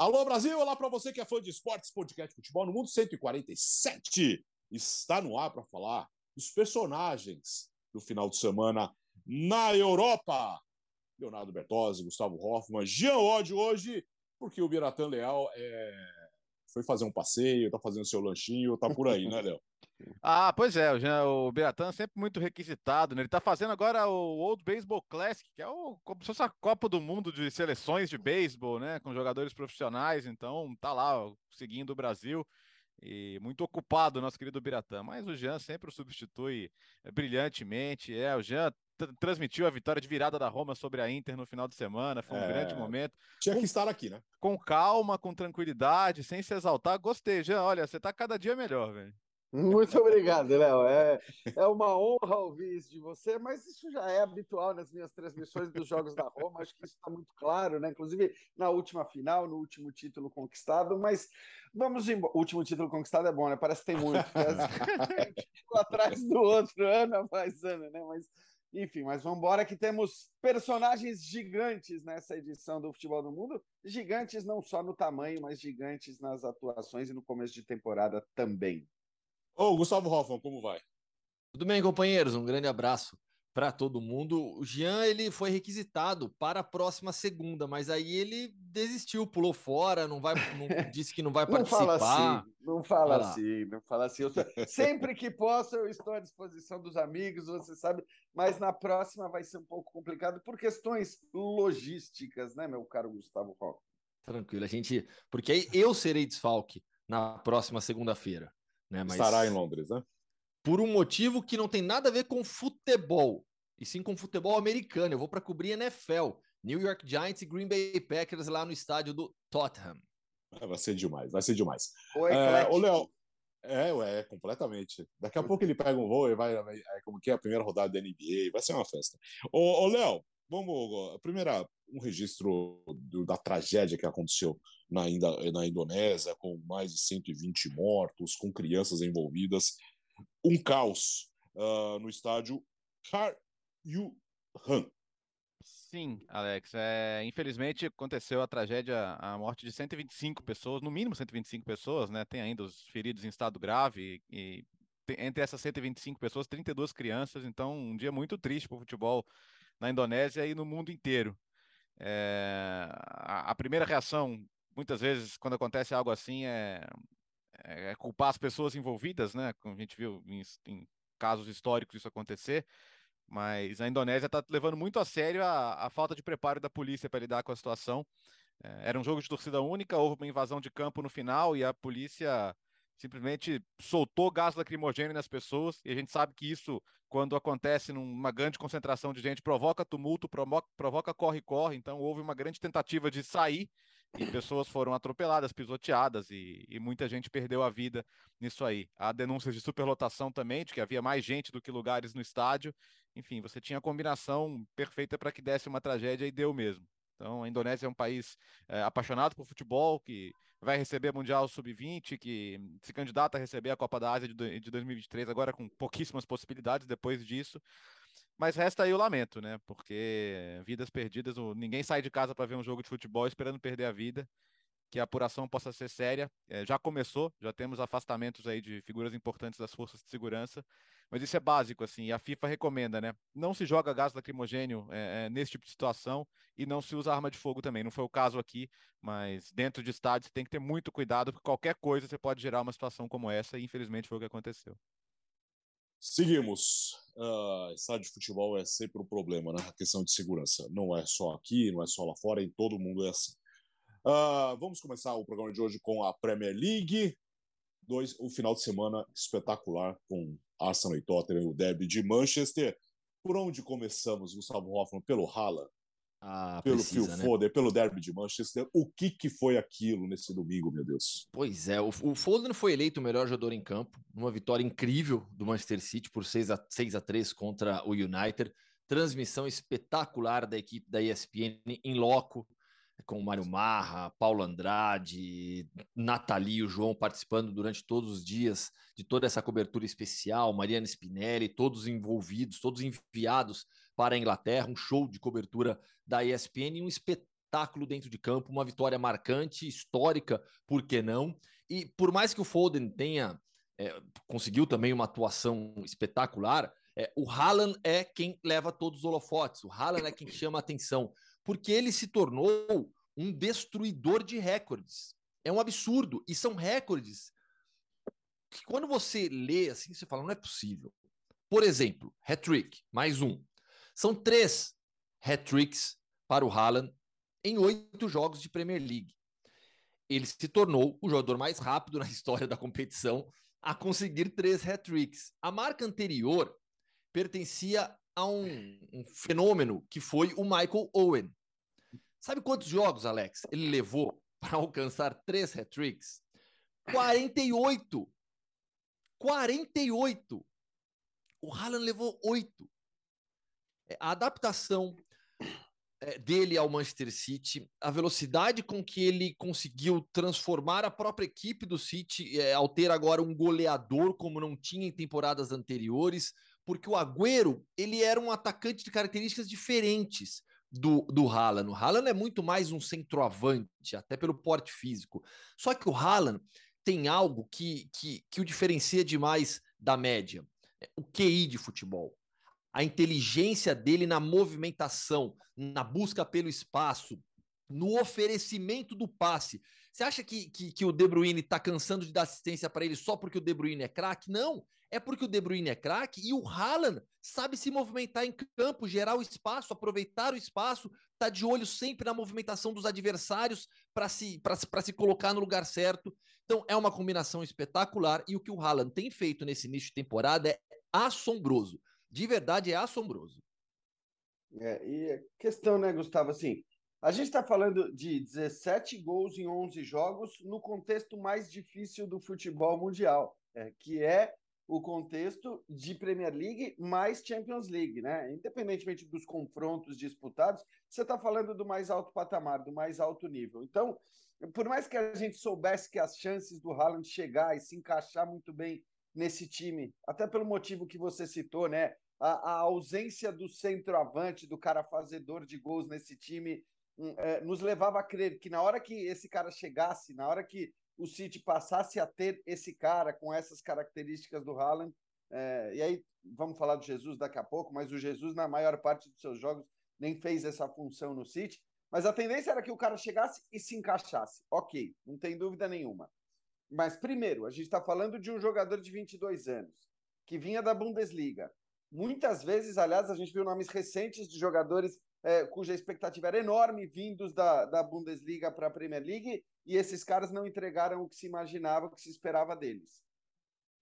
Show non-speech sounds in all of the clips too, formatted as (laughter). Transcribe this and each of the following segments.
Alô Brasil, olá para você que é fã de esportes, podcast Futebol no Mundo 147. Está no ar para falar dos personagens do final de semana na Europa. Leonardo Bertozzi, Gustavo Hoffman, Jean Odd hoje, porque o Biratan Leal é... foi fazer um passeio, tá fazendo seu lanchinho, tá por aí, né, Léo? Ah, pois é, o, o Beratan sempre muito requisitado, né? Ele tá fazendo agora o Old Baseball Classic, que é o, como se fosse a Copa do Mundo de seleções de beisebol, né? Com jogadores profissionais, então tá lá seguindo o Brasil e muito ocupado nosso querido Biratã, mas o Jean sempre o substitui é, brilhantemente. É, o Jean transmitiu a vitória de virada da Roma sobre a Inter no final de semana, foi um é... grande momento. Tinha com, que estar aqui, né? Com calma, com tranquilidade, sem se exaltar. Gostei, Jean. Olha, você tá cada dia melhor, velho. Muito obrigado, Léo. É, é uma honra ouvir isso de você, mas isso já é habitual nas minhas transmissões dos Jogos da Roma. Acho que isso está muito claro, né? Inclusive na última final, no último título conquistado. Mas vamos embora. O último título conquistado é bom, né? Parece que tem muito. Né? um atrás do outro, ano após ano, né? Mas enfim, mas vamos embora que temos personagens gigantes nessa edição do Futebol do Mundo. Gigantes não só no tamanho, mas gigantes nas atuações e no começo de temporada também. Ô, Gustavo Hoffman, como vai? Tudo bem, companheiros? Um grande abraço para todo mundo. O Jean ele foi requisitado para a próxima segunda, mas aí ele desistiu, pulou fora, não vai, não, (laughs) disse que não vai participar. Não fala assim, não fala assim, não fala assim. Eu, sempre que posso eu estou à disposição dos amigos, você sabe, mas na próxima vai ser um pouco complicado por questões logísticas, né, meu caro Gustavo Roque? Tranquilo, a gente, porque aí eu serei desfalque na próxima segunda-feira. Né? Mas Estará em Londres, né? Por um motivo que não tem nada a ver com futebol, e sim com futebol americano. Eu vou para cobrir NFL, New York Giants e Green Bay Packers lá no estádio do Tottenham. É, vai ser demais, vai ser demais. Oi, é, ô, Léo, é, é, completamente. Daqui a pouco ele pega um voo e vai, vai é, como que é a primeira rodada da NBA, vai ser uma festa. Ô, ô Léo, vamos, primeira, um registro do, da tragédia que aconteceu na, na Indonésia, com mais de 120 mortos, com crianças envolvidas. Um caos uh, no estádio Car Yuhan. Sim, Alex. É, infelizmente aconteceu a tragédia, a morte de 125 pessoas, no mínimo 125 pessoas, né? Tem ainda os feridos em estado grave e entre essas 125 pessoas, 32 crianças. Então, um dia muito triste para o futebol na Indonésia e no mundo inteiro. É, a, a, primeira reação, muitas vezes, quando acontece algo assim, é, é, é culpar as pessoas envolvidas, né? Como a gente viu em, em casos históricos isso acontecer. Mas a Indonésia está levando muito a sério a, a, falta de preparo da polícia para lidar com a situação. É, era um jogo de torcida única, houve uma invasão de campo no final e a polícia simplesmente soltou gás lacrimogêneo nas pessoas, e a gente sabe que isso, quando acontece numa grande concentração de gente, provoca tumulto, provoca corre-corre, então houve uma grande tentativa de sair, e pessoas foram atropeladas, pisoteadas, e, e, muita gente perdeu a vida nisso aí. Há denúncias de superlotação também, de que havia mais gente do que lugares no estádio, enfim, você tinha a combinação perfeita para que desse uma tragédia e deu mesmo. Então, a Indonésia é um país é, apaixonado por futebol, que vai receber Mundial Sub-20, que se candidata a receber a Copa da Ásia de, de 2023, agora com pouquíssimas possibilidades depois disso. Mas resta aí o lamento, né? Porque vidas perdidas, ninguém sai de casa para ver um jogo de futebol esperando perder a vida que a apuração possa ser séria. É, já começou, já temos afastamentos aí de figuras importantes das forças de segurança, mas isso é básico, assim, e a FIFA recomenda, né? Não se joga gás lacrimogênio é, nesse tipo de situação e não se usa arma de fogo também. Não foi o caso aqui, mas dentro de estádio você tem que ter muito cuidado, porque qualquer coisa você pode gerar uma situação como essa, e infelizmente foi o que aconteceu. Seguimos. Uh, estádio de futebol é sempre um problema, né? A questão de segurança. Não é só aqui, não é só lá fora, em todo mundo é assim. Uh, vamos começar o programa de hoje com a Premier League. Dois, um final de semana espetacular com Arsenal e Tottenham, o derby de Manchester. Por onde começamos, Gustavo Hoffmann? Pelo Haaland? Ah, pelo precisa, Phil né? Foden, pelo derby de Manchester. O que, que foi aquilo nesse domingo, meu Deus? Pois é, o, o Foden foi eleito o melhor jogador em campo, uma vitória incrível do Manchester City por 6 a, 6 a 3 contra o United. Transmissão espetacular da equipe da ESPN em loco com o Mário Marra, Paulo Andrade, Nathalie e o João participando durante todos os dias de toda essa cobertura especial, Mariana Spinelli, todos envolvidos, todos enviados para a Inglaterra, um show de cobertura da ESPN um espetáculo espetáculo dentro de campo, uma vitória marcante, histórica, por que não? E por mais que o Foden tenha é, conseguiu também uma atuação espetacular, é, o Haaland é quem leva todos os holofotes, o Haaland é quem chama a atenção, porque ele se tornou um destruidor de recordes. É um absurdo, e são recordes que quando você lê assim, você fala, não é possível. Por exemplo, hat-trick, mais um. São três hat-tricks para o Haaland em oito jogos de Premier League. Ele se tornou o jogador mais rápido na (laughs) história da competição a conseguir três hat-tricks. A marca anterior pertencia a um, um, fenômeno que foi o Michael Owen. Sabe quantos jogos, Alex, ele levou (laughs) para alcançar três hat-tricks? 48! 48! O Haaland levou oito. É, a adaptação é, dele ao Manchester City, a velocidade com que ele conseguiu transformar a própria equipe do City, é, ao ter agora um goleador como não tinha em temporadas anteriores, porque o Agüero ele era um atacante de características diferentes do, do Haaland. O Haaland é muito mais um centroavante, até pelo porte físico. Só que o Haaland tem algo que, que, que o diferencia demais da média. É o QI de futebol a inteligência dele na movimentação, na busca pelo espaço, no oferecimento do passe. Você acha que, que, que o De Bruyne está cansando de dar assistência para ele só porque o De Bruyne é craque? Não, é porque o De Bruyne é craque e o Haaland sabe se movimentar em campo, gerar o espaço, aproveitar o espaço, tá de olho sempre na movimentação dos adversários para se, se colocar no lugar certo. Então é uma combinação espetacular e o que o Haaland tem feito nesse início de temporada é assombroso de verdade é assombroso. É, e questão, né, Gustavo, assim, a gente está falando de 17 gols em 11 jogos no contexto mais difícil do futebol mundial, é, que é o contexto de Premier League mais Champions League, né? Independentemente dos confrontos disputados, você está falando do mais alto patamar, do mais alto nível. Então, por mais que a gente soubesse que as chances do Haaland chegar e se encaixar muito bem nesse time, até pelo motivo que você citou, né? A, a ausência do centroavante, do cara fazedor de gols nesse time, hum, é, nos levava a crer que na hora que esse cara chegasse, na hora que o City passasse a ter esse cara com essas características do Haaland, é, e aí vamos falar do Jesus daqui a pouco, mas o Jesus, na maior parte dos seus jogos, nem fez essa função no City. Mas a tendência era que o cara chegasse e se encaixasse. Ok, não tem dúvida nenhuma. Mas, primeiro, a gente está falando de um jogador de 22 anos, que vinha da Bundesliga. Muitas vezes, aliás, a gente viu nomes recentes de jogadores é, cuja expectativa era enorme, vindos da, da Bundesliga para a Premier League, e esses caras não entregaram o que se imaginava, o que se esperava deles.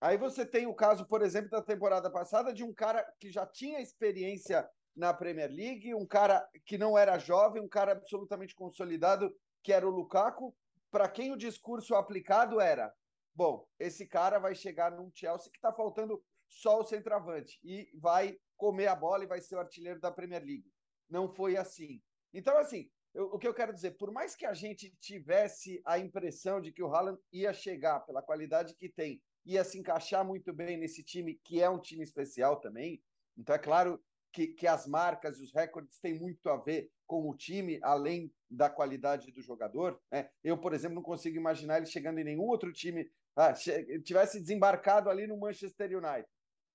Aí você tem o caso, por exemplo, da temporada passada, de um cara que já tinha experiência na Premier League, um cara que não era jovem, um cara absolutamente consolidado, que era o Lukaku, para quem o discurso aplicado era: bom, esse cara vai chegar num Chelsea que está faltando só o centroavante e vai comer a bola e vai ser o artilheiro da Premier League. Não foi assim. Então, assim, eu, o que eu quero dizer, por mais que a gente tivesse a impressão de que o Haaland ia chegar pela qualidade que tem, ia se encaixar muito bem nesse time, que é um time especial também. Então, é claro que, que as marcas e os recordes têm muito a ver com o time, além da qualidade do jogador. Né? Eu, por exemplo, não consigo imaginar ele chegando em nenhum outro time, ah, tivesse desembarcado ali no Manchester United.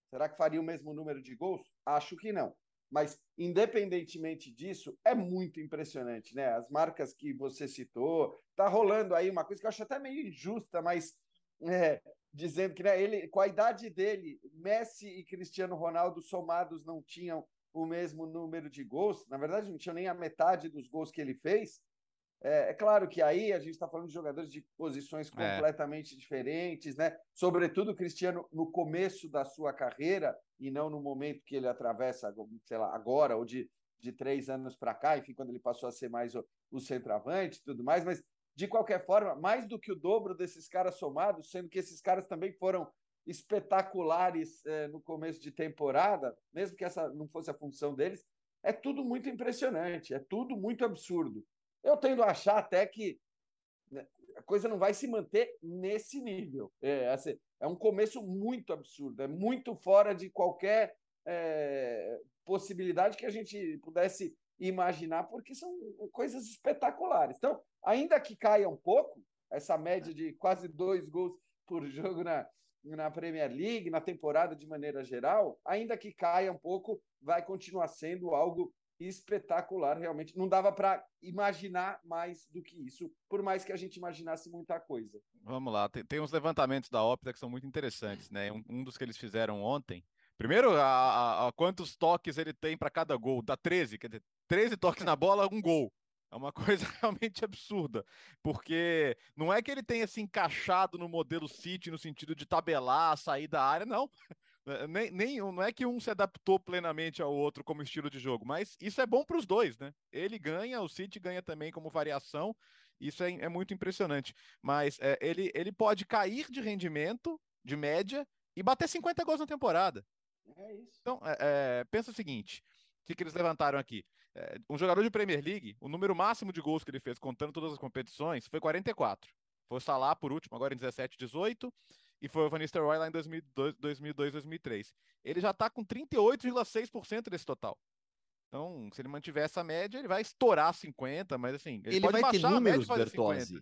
Será que faria o mesmo número de gols? Acho que não. Mas, independentemente disso, é muito impressionante, né? As marcas que você citou, tá rolando aí uma coisa que eu acho até meio injusta, mas é, dizendo que né, ele, com a idade dele, Messi e Cristiano Ronaldo somados não tinham o mesmo número de gols. Na verdade, não tinha nem a metade dos gols que ele fez. É, é claro que aí a gente está falando de jogadores de posições é. completamente é. diferentes, né? Sobretudo o Cristiano no começo da sua carreira e não no momento que ele atravessa, sei lá, agora ou de, de três anos para cá, enfim, quando ele passou a ser mais o, o centroavante e tudo mais. Mas de qualquer forma, mais do que o dobro desses caras somados, sendo que esses caras também foram espetaculares é, no começo de temporada, mesmo que essa não fosse a função deles, é tudo muito impressionante, é tudo muito absurdo. Eu tendo a achar até que né, a coisa não vai se manter nesse nível. É, assim, é um começo muito absurdo, é muito fora de qualquer é, possibilidade que a gente pudesse imaginar, porque são coisas espetaculares. Então, ainda que caia um pouco, essa média de quase dois gols por jogo na, na Premier League, na temporada de maneira geral, ainda que caia um pouco, vai continuar sendo algo espetacular, realmente. Não dava para imaginar mais do que isso, por mais que a gente imaginasse muita coisa. Vamos lá, tem, tem uns levantamentos da Opta que são muito interessantes, né? Um, um dos que eles fizeram ontem. Primeiro, a, a, a quantos toques ele tem para cada gol? Dá 13, quer dizer, 13 toques na bola, um gol. É uma (laughs) coisa realmente absurda, porque não é que ele tenha se encaixado no modelo City no sentido de tabelar, sair da área, não. É, nem, nem, não é que um se adaptou plenamente ao outro como estilo de jogo, mas isso é bom para os dois, né? Ele ganha, o City ganha também como variação, isso é, é muito impressionante. Mas é, ele, ele pode cair de rendimento, de média, e bater 50 gols na temporada. É isso. Então, é, é, pensa o seguinte: o que, que eles levantaram aqui? É, um jogador de Premier League, o número máximo de gols que ele fez, contando todas as competições, foi 44. Foi o Salah por último, agora em 17, 18 e foi o Van Nistelrooy lá em 2002, 2002 2003. Ele já está com 38,6% desse total. Então, se ele mantiver essa média, ele vai estourar 50, mas assim, ele, ele vai ter números, Bertozzi,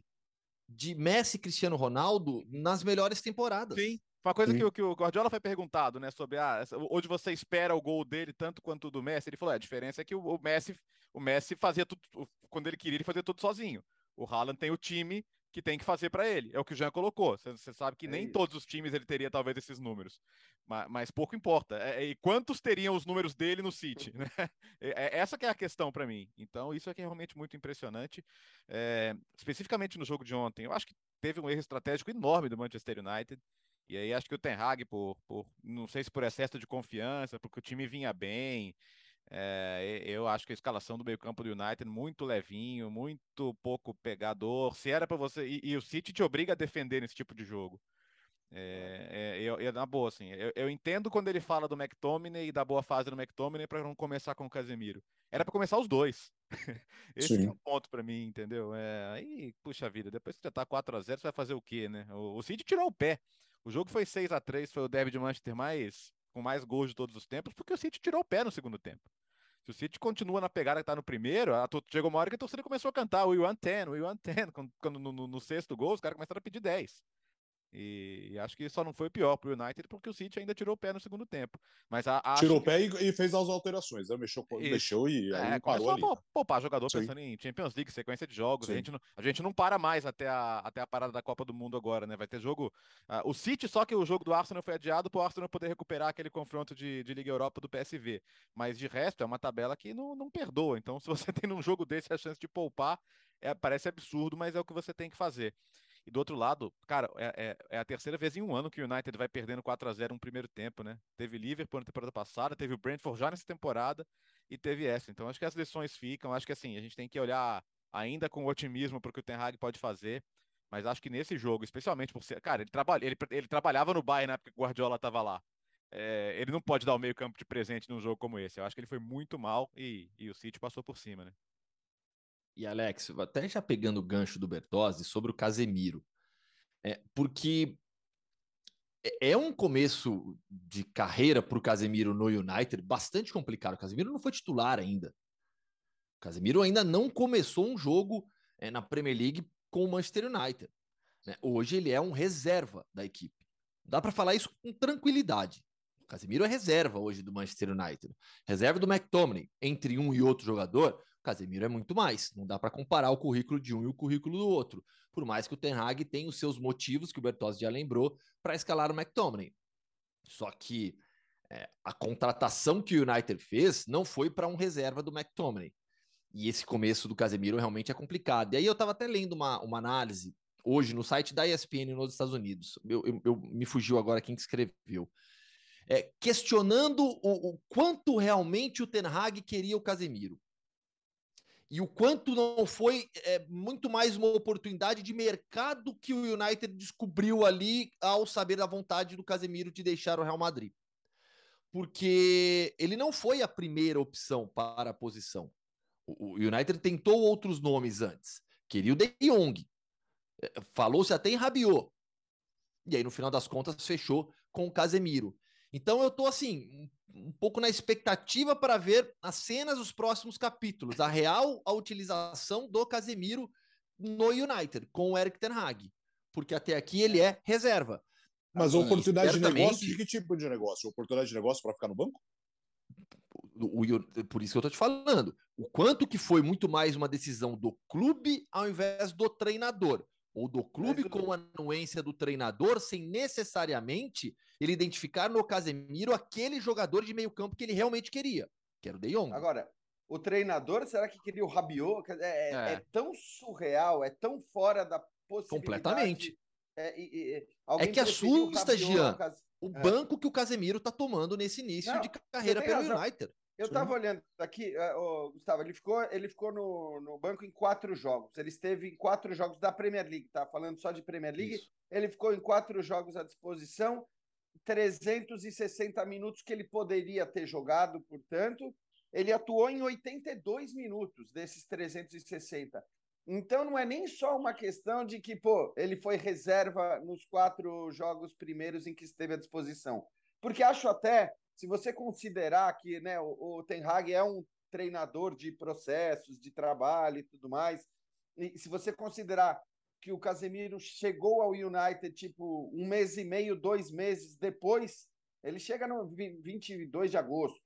de Messi e Cristiano Ronaldo nas melhores temporadas. Sim. Uma coisa que, que, o Guardiola foi perguntado, né, sobre ah, onde você espera o gol dele tanto quanto o do Messi, ele falou: é, a diferença é que o, o Messi, o Messi fazia tudo quando ele queria, ele fazia tudo sozinho. O Haaland tem o time que tem que fazer para ele. É o que o Jean colocou. Você sabe que é nem isso. todos os times ele teria talvez esses números, mas, mas pouco importa. É, é, e quantos teriam os números dele no City? (laughs) Né? É, essa que é a questão para mim. Então isso é que é realmente muito impressionante. É, especificamente no jogo de ontem, eu acho que teve um erro estratégico enorme do Manchester United. E aí acho que o Ten Hag, por, por não sei se por excesso de confiança, porque o time vinha bem, é, eu acho que a escalação do meio-campo do United muito levinho, muito pouco pegador. Se era para você. E, e, o City te obriga a defender nesse tipo de jogo. É, é, eu, eu, na boa, assim, eu, eu, entendo quando ele fala do McTominay e da boa fase do McTominay para não começar com o Casemiro. Era para começar os dois. (laughs) Esse é o ponto para mim, entendeu? É, aí, puxa vida, depois que já tá 4 a 0 você vai fazer o quê, né? O, o City tirou o pé. O jogo foi 6 a 3 foi o derby de Manchester mais com mais gols de todos os tempos, porque o City tirou o pé no segundo tempo. Se o City continua na pegada que está no primeiro, a, chegou uma hora que a torcida começou a cantar o Iwan 10, o Iwan 10, quando, quando no, no, no, sexto gol os caras começaram a pedir 10. E, acho que só não foi pior para o United porque o City ainda tirou o pé no segundo tempo. Mas a, a tirou o pé e, e, fez as alterações, né? mexeu, mexeu e é, parou ali. a poupar jogador Sim. pensando em Champions League, sequência de jogos. A gente, não, a gente não para mais até a, até a parada da Copa do Mundo agora, né? Vai ter jogo. Uh, o City, só que o jogo do Arsenal foi adiado para o Arsenal poder recuperar aquele confronto de, de Liga Europa do PSV. Mas de resto, é uma tabela que não, não perdoa. Então, (laughs) se você tem num jogo desse a chance de poupar, é, parece absurdo, mas é o que você tem que fazer. E do outro lado, cara, é, é, é, a terceira vez em um ano que o United vai perdendo 4 a 0 no primeiro tempo, né? Teve Liverpool na temporada passada, teve o Brentford já nessa temporada e teve essa. Então acho que as lições ficam, acho que assim, a gente tem que olhar ainda com otimismo para o que o Ten Hag pode fazer, mas acho que nesse jogo, especialmente por ser, cara, ele, trabalha, ele, ele trabalhava no Bayern na época que o Guardiola estava lá. É, ele não pode dar o meio campo de presente num jogo como esse. Eu acho que ele foi muito mal e, e o City passou por cima, né? E Alex, até já pegando o gancho do Bertozzi sobre o Casemiro, é, porque é, é um começo de carreira para o Casemiro no United bastante complicado. O Casemiro não foi titular ainda. O Casemiro ainda não começou um jogo é, na Premier League com o Manchester United. Né? Hoje ele é um reserva da equipe. Dá para falar isso com tranquilidade. O Casemiro é reserva hoje do Manchester United. Reserva do McTominay. Entre um e outro jogador, Casemiro é muito mais. Não dá para comparar o currículo de um e o currículo do outro. Por mais que o Ten Hag tenha os seus motivos, que o Bertozzi já lembrou, para escalar o McTominay. Só que é, a contratação que o United fez não foi para um reserva do McTominay. E esse começo do Casemiro realmente é complicado. E aí eu estava até lendo uma, uma análise hoje no site da ESPN nos Estados Unidos. Eu, eu, eu me fugiu agora quem que escreveu. É, questionando o, o, quanto realmente o Ten Hag queria o Casemiro e o quanto não foi é, muito mais uma oportunidade de mercado que o United descobriu ali ao saber da vontade do Casemiro de deixar o Real Madrid. Porque ele não foi a primeira opção para a posição. O United tentou outros nomes antes. Queria o De Jong. É, falou-se até em Rabiot. E aí, no final das contas, fechou com o Casemiro. Então eu tô assim, um pouco na expectativa para ver as cenas dos próximos capítulos, a real a utilização do Casemiro no United com o Eric Ten Hag, porque até aqui ele é reserva. Mas a oportunidade de negócio de que tipo de negócio? Oportunidade de negócio para ficar no banco? O, o, por isso que eu tô te falando. O quanto que foi muito mais uma decisão do clube ao invés do treinador. Ou do clube com a anuência do treinador, sem necessariamente ele identificar no Casemiro aquele jogador de meio campo que ele realmente queria, que era o De Jong. Agora, o treinador, será que queria o Rabiot? É, é, é. é tão surreal, é tão fora da possibilidade. Completamente. É, é que assusta, Jean, o é. banco que o Casemiro está tomando nesse início Não, de carreira pelo razão. United. Eu estava olhando aqui, uh, Gustavo, ele ficou, ele ficou no, no banco em quatro jogos. Ele esteve em quatro jogos da Premier League, tá? Falando só de Premier League. Isso. Ele ficou em quatro jogos à disposição, 360 minutos que ele poderia ter jogado, portanto. Ele atuou em 82 minutos desses 360. Então não é nem só uma questão de que, pô, ele foi reserva nos quatro jogos primeiros em que esteve à disposição. Porque acho até, se você considerar que né, o, o Ten Hag é um treinador de processos, de trabalho e tudo mais, e se você considerar que o Casemiro chegou ao United tipo um mês e meio, dois meses depois, ele chega no 22 de agosto.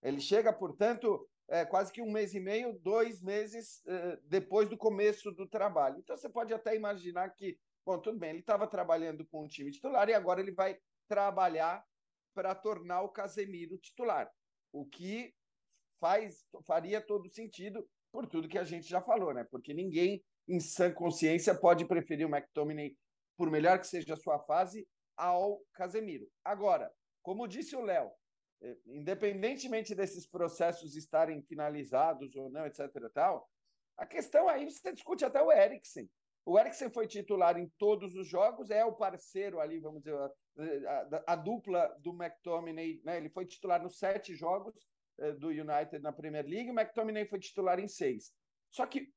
Ele chega, portanto, é, quase que um mês e meio, dois meses é, depois do começo do trabalho. Então você pode até imaginar que, bom, tudo bem, ele estava trabalhando com o time titular e agora ele vai trabalhar para tornar o Casemiro titular, o que faz faria todo sentido por tudo que a gente já falou, né? Porque ninguém em sã consciência pode preferir o McTominay, por melhor que seja a sua fase, ao Casemiro. Agora, como disse o Léo, é, independentemente desses processos estarem finalizados ou não, etc. Tal, a questão aí você discute até o Eriksen. O Eriksen foi titular em todos os jogos, é o parceiro ali, vamos dizer, a, a, a dupla do McTominay, né? Ele foi titular nos sete jogos eh, do United na Premier League, o McTominay foi titular em seis. Só que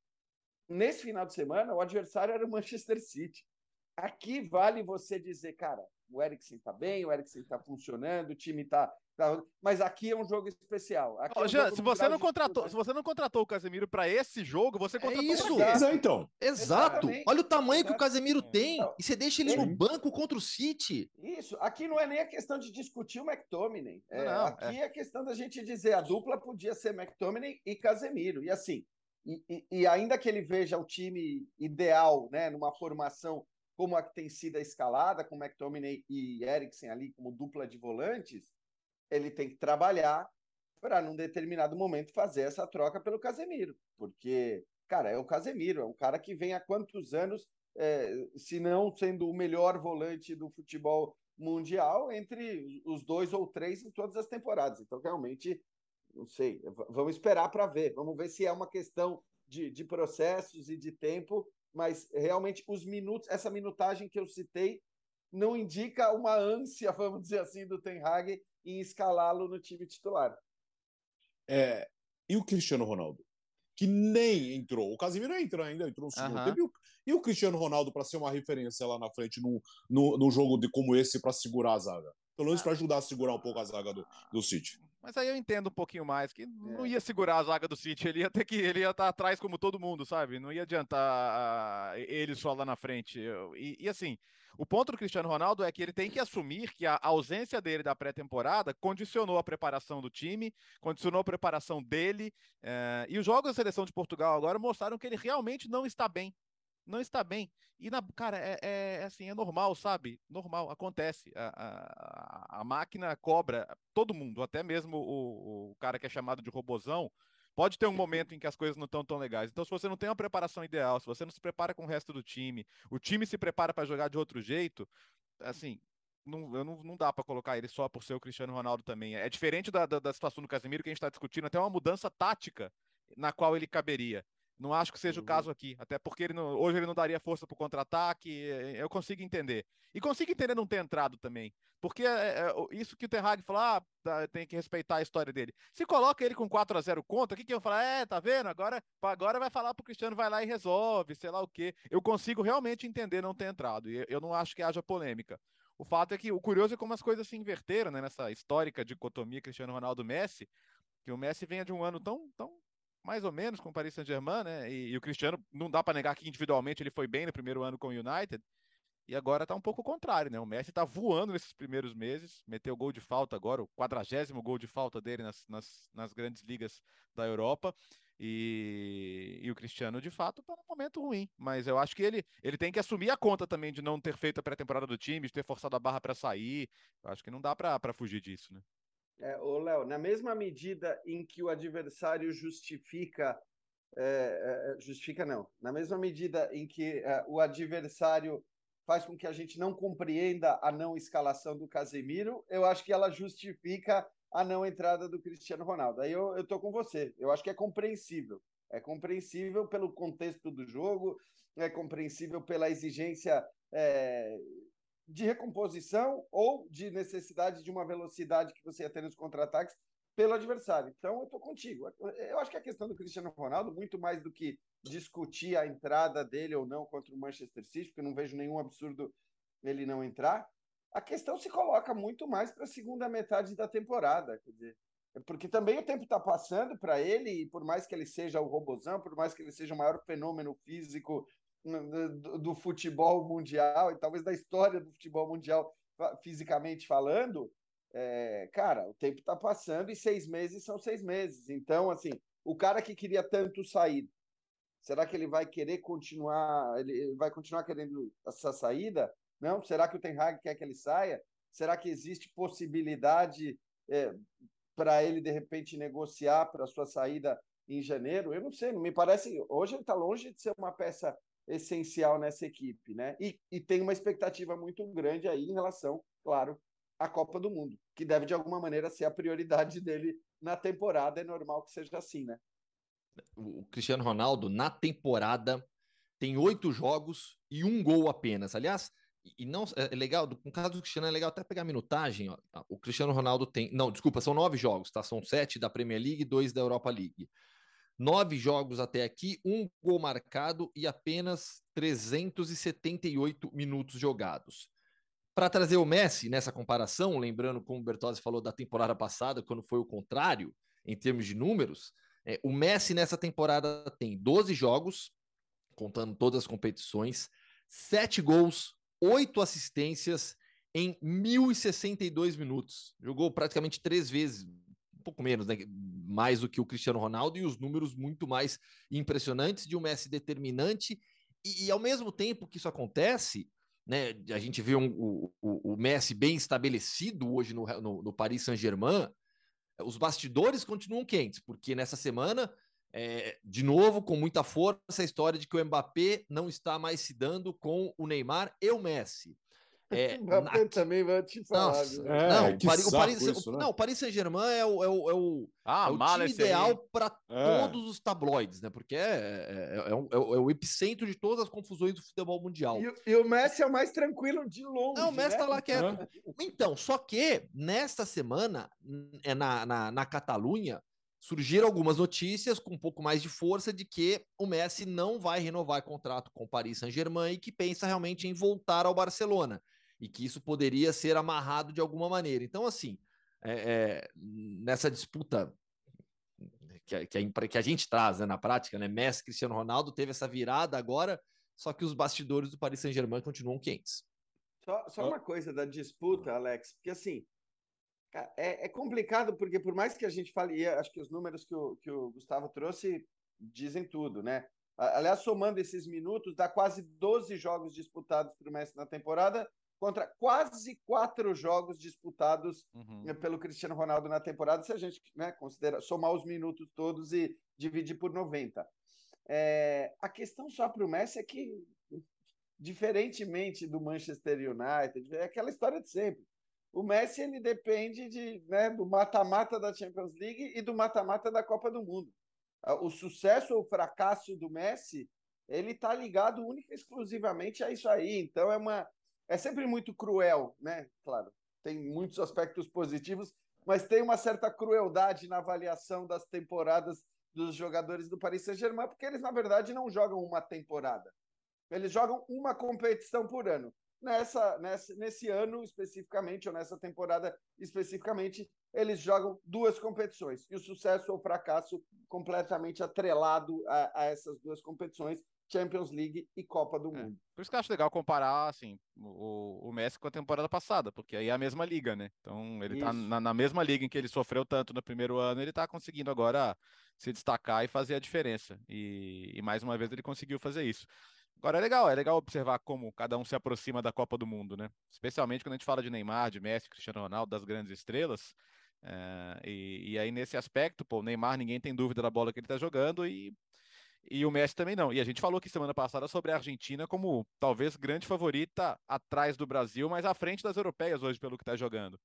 nesse final de semana o adversário era o Manchester City. Aqui vale você dizer, cara, o Eriksen tá bem, o Eriksen tá funcionando, o time tá mas aqui é um jogo especial. Aqui é um Jean, se você não contratou, se você não contratou o Casemiro para esse jogo, você é contratou é isso. É, então. Exato. Exatamente. Olha o tamanho que o Casemiro tem então, e você deixa ele no banco contra o City. Isso. Aqui não é nem a questão de discutir o McTominay. É, não, aqui é. a questão da gente dizer a dupla podia ser McTominay e Casemiro. E assim, e, e, e ainda que ele veja o time ideal, né, numa formação como a que tem sido a escalada, com McTominay e Eriksen ali como dupla de volantes, ele tem que trabalhar para, num determinado momento, fazer essa troca pelo Casemiro. Porque, cara, é o Casemiro, é um cara que vem há quantos anos, é, se não sendo o melhor volante do futebol mundial, entre os dois ou três em todas as temporadas. Então, realmente, não sei, vamos esperar para ver. Vamos ver se é uma questão de, de processos e de tempo, mas realmente os minutos, essa minutagem que eu citei, não indica uma ânsia, vamos dizer assim, do Ten Hag em escalá-lo no time titular. É, e o Cristiano Ronaldo? Que nem entrou. O Casemiro entrou ainda, entrou no segundo tempo. E o, e o Cristiano Ronaldo para ser uma referência lá na frente num no, no, jogo de, como esse para segurar a zaga? Pelo menos ah. para ajudar a segurar um pouco a zaga do, do City. Mas aí eu entendo um pouquinho mais, que não é. ia segurar a zaga do City, ele ia ter que ele ia estar atrás como todo mundo, sabe? Não ia adiantar ele só lá na frente. E, e, assim, o ponto do Cristiano Ronaldo é que ele tem que assumir que a ausência dele da pré-temporada condicionou a preparação do time, condicionou a preparação dele, uh, e os jogos da seleção de Portugal agora mostraram que ele realmente não está bem não está bem. E, na, cara, é, é, é, assim, é normal, sabe? Normal, acontece. A, a, a, máquina cobra todo mundo, até mesmo o, o cara que é chamado de robozão, pode ter um momento em que as coisas não estão tão legais. Então, se você não tem uma preparação ideal, se você não se prepara com o resto do time, o time se prepara para jogar de outro jeito, assim, não, não, não dá para colocar ele só por ser o Cristiano Ronaldo também. É diferente da, da, da situação do Casemiro que a gente está discutindo, até uma mudança tática na qual ele caberia. Não acho que seja uhum. o caso aqui, até porque ele não, hoje ele não daria força para o contra-ataque. Eu consigo entender. E consigo entender não ter entrado também. Porque é, é, isso que o Terrag falou, ah, tem que respeitar a história dele. Se coloca ele com 4 a 0 contra, o que, que eu falar? É, tá vendo? Agora, agora vai falar pro Cristiano, vai lá e resolve, sei lá o quê. Eu consigo realmente entender não ter entrado. E eu não acho que haja polêmica. O fato é que o curioso é como as coisas se inverteram, né? Nessa histórica dicotomia Cristiano Ronaldo-Messi, que o Messi venha de um ano tão, tão mais ou menos com o Paris Saint-Germain, né? E, e, o Cristiano, não dá para negar que individualmente ele foi bem no primeiro ano com o United, e agora está um pouco o contrário, né? O Messi está voando nesses primeiros meses, meteu gol de falta agora, o quadragésimo gol de falta dele nas, nas, nas grandes ligas da Europa. E, e, o Cristiano, de fato, está num momento ruim. Mas eu acho que ele, ele tem que assumir a conta também de não ter feito a pré-temporada do time, de ter forçado a barra para sair. Eu acho que não dá para fugir disso, né? É, ô Léo, na mesma medida em que o adversário justifica, é, é, justifica não, na mesma medida em que é, o adversário faz com que a gente não compreenda a não escalação do Casemiro, eu acho que ela justifica a não entrada do Cristiano Ronaldo. Aí eu estou com você. Eu acho que é compreensível. É compreensível pelo contexto do jogo, é compreensível pela exigência é, de recomposição ou de necessidade de uma velocidade que você ia ter nos contra-ataques pelo adversário. Então, eu estou contigo. Eu acho que a questão do Cristiano Ronaldo, muito mais do que discutir a entrada dele ou não contra o Manchester City, porque não vejo nenhum absurdo ele não entrar, a questão se coloca muito mais para a segunda metade da temporada. Quer dizer, porque também o tempo está passando para ele, e por mais que ele seja o robozão, por mais que ele seja o maior fenômeno físico do, futebol mundial, e talvez da história do futebol mundial, fisicamente falando, é, cara, o tempo está passando e seis meses são seis meses. Então, assim, o cara que queria tanto sair, será que ele vai querer continuar? Ele vai continuar querendo essa saída? Não? Será que o Ten Hag quer que ele saia? Será que existe possibilidade é, para ele de repente negociar para sua saída em janeiro? Eu não sei, não me parece. Hoje ele está longe de ser uma peça essencial nessa equipe, né? E, e tem uma expectativa muito grande aí em relação, claro, a Copa do Mundo, que deve de alguma maneira ser a prioridade dele na temporada. É normal que seja assim, né? O Cristiano Ronaldo, na temporada, tem oito jogos e um gol apenas. Aliás, e não é legal, no caso do Cristiano, é legal até pegar a minutagem. Ó, o Cristiano Ronaldo tem. Não, desculpa, são nove jogos, tá? São sete da Premier League e dois da Europa League. Nove jogos até aqui, um gol marcado e apenas 378 minutos jogados. Para trazer o Messi nessa comparação, lembrando como o Bertozzi falou da temporada passada, quando foi o contrário, em termos de números, é, o Messi nessa temporada tem 12 jogos, contando todas as competições, 7 gols, 8 assistências em 1.062 minutos. Jogou praticamente três vezes, pouco menos, né? mais do que o Cristiano Ronaldo, e os números muito mais impressionantes de um Messi determinante. E, e ao mesmo tempo que isso acontece, né? A gente vê um, o, o, Messi bem estabelecido hoje no, no, no Paris Saint-Germain. Os bastidores continuam quentes, porque nessa semana, é, de novo, com muita força, a história de que o Mbappé não está mais se dando com o Neymar e o Messi. É, Mbappé (laughs) na... também vai te falar. Nossa, é, não, o Paris, o Paris, isso, né? não, Paris Saint-Germain é o, é o, é o, ah, é o time ideal para é. todos os tabloides, né? Porque é, é, é, o, é, o epicentro de todas as confusões do futebol mundial. E, e o Messi é o mais tranquilo de longe. Não, o Messi né? tá lá quieto. Então, só que nesta semana, é na, na, na Catalunha, surgiram algumas notícias com um pouco mais de força de que o Messi não vai renovar contrato com o Paris Saint-Germain e que pensa realmente em voltar ao Barcelona e que isso poderia ser amarrado de alguma maneira. Então, assim, é, é, nessa disputa que a, que, a, que a, gente traz né, na prática, né? Messi, Cristiano Ronaldo teve essa virada agora, só que os bastidores do Paris Saint-Germain continuam quentes. Só, só uma coisa da disputa, Alex, porque assim é, é, complicado porque por mais que a gente fale, acho que os números que o, que o Gustavo trouxe dizem tudo, né? Aliás, somando esses minutos, dá quase 12 jogos disputados para o Messi na temporada, contra quase quatro jogos disputados uhum. Né, pelo Cristiano Ronaldo na temporada, se a gente né, considera somar os minutos todos e dividir por 90. É, a questão só para o Messi é que, diferentemente do Manchester United, é aquela história de sempre. O Messi ele depende de, né, do mata-mata da Champions League e do mata-mata da Copa do Mundo. O sucesso ou fracasso do Messi ele está ligado única e exclusivamente a isso aí. Então é uma é sempre muito cruel, né? Claro, tem muitos aspectos positivos, mas tem uma certa crueldade na avaliação das temporadas dos jogadores do Paris Saint-Germain, porque eles, na verdade, não jogam uma temporada. Eles jogam uma competição por ano. nessa, nessa, nesse ano especificamente, ou nessa temporada especificamente, eles jogam duas competições. E o sucesso ou fracasso completamente atrelado a, a essas duas competições, Champions League e Copa do é. Mundo. Por isso que eu acho legal comparar assim, o, o Messi com a temporada passada, porque aí é a mesma liga, né? Então ele tá isso. tá na, na, mesma liga em que ele sofreu tanto no primeiro ano, ele tá conseguindo agora se destacar e fazer a diferença. E, e mais uma vez ele conseguiu fazer isso. Agora é legal, é legal observar como cada um se aproxima da Copa do Mundo, né? Especialmente quando a gente fala de Neymar, de Messi, Cristiano Ronaldo, das grandes estrelas. É, e, e, aí, nesse aspecto, pô, o Neymar, ninguém tem dúvida da bola que ele tá jogando e, e o Messi também não. E a gente falou aqui semana passada sobre a Argentina como talvez grande favorita atrás do Brasil, mas à frente das europeias hoje, pelo que tá jogando.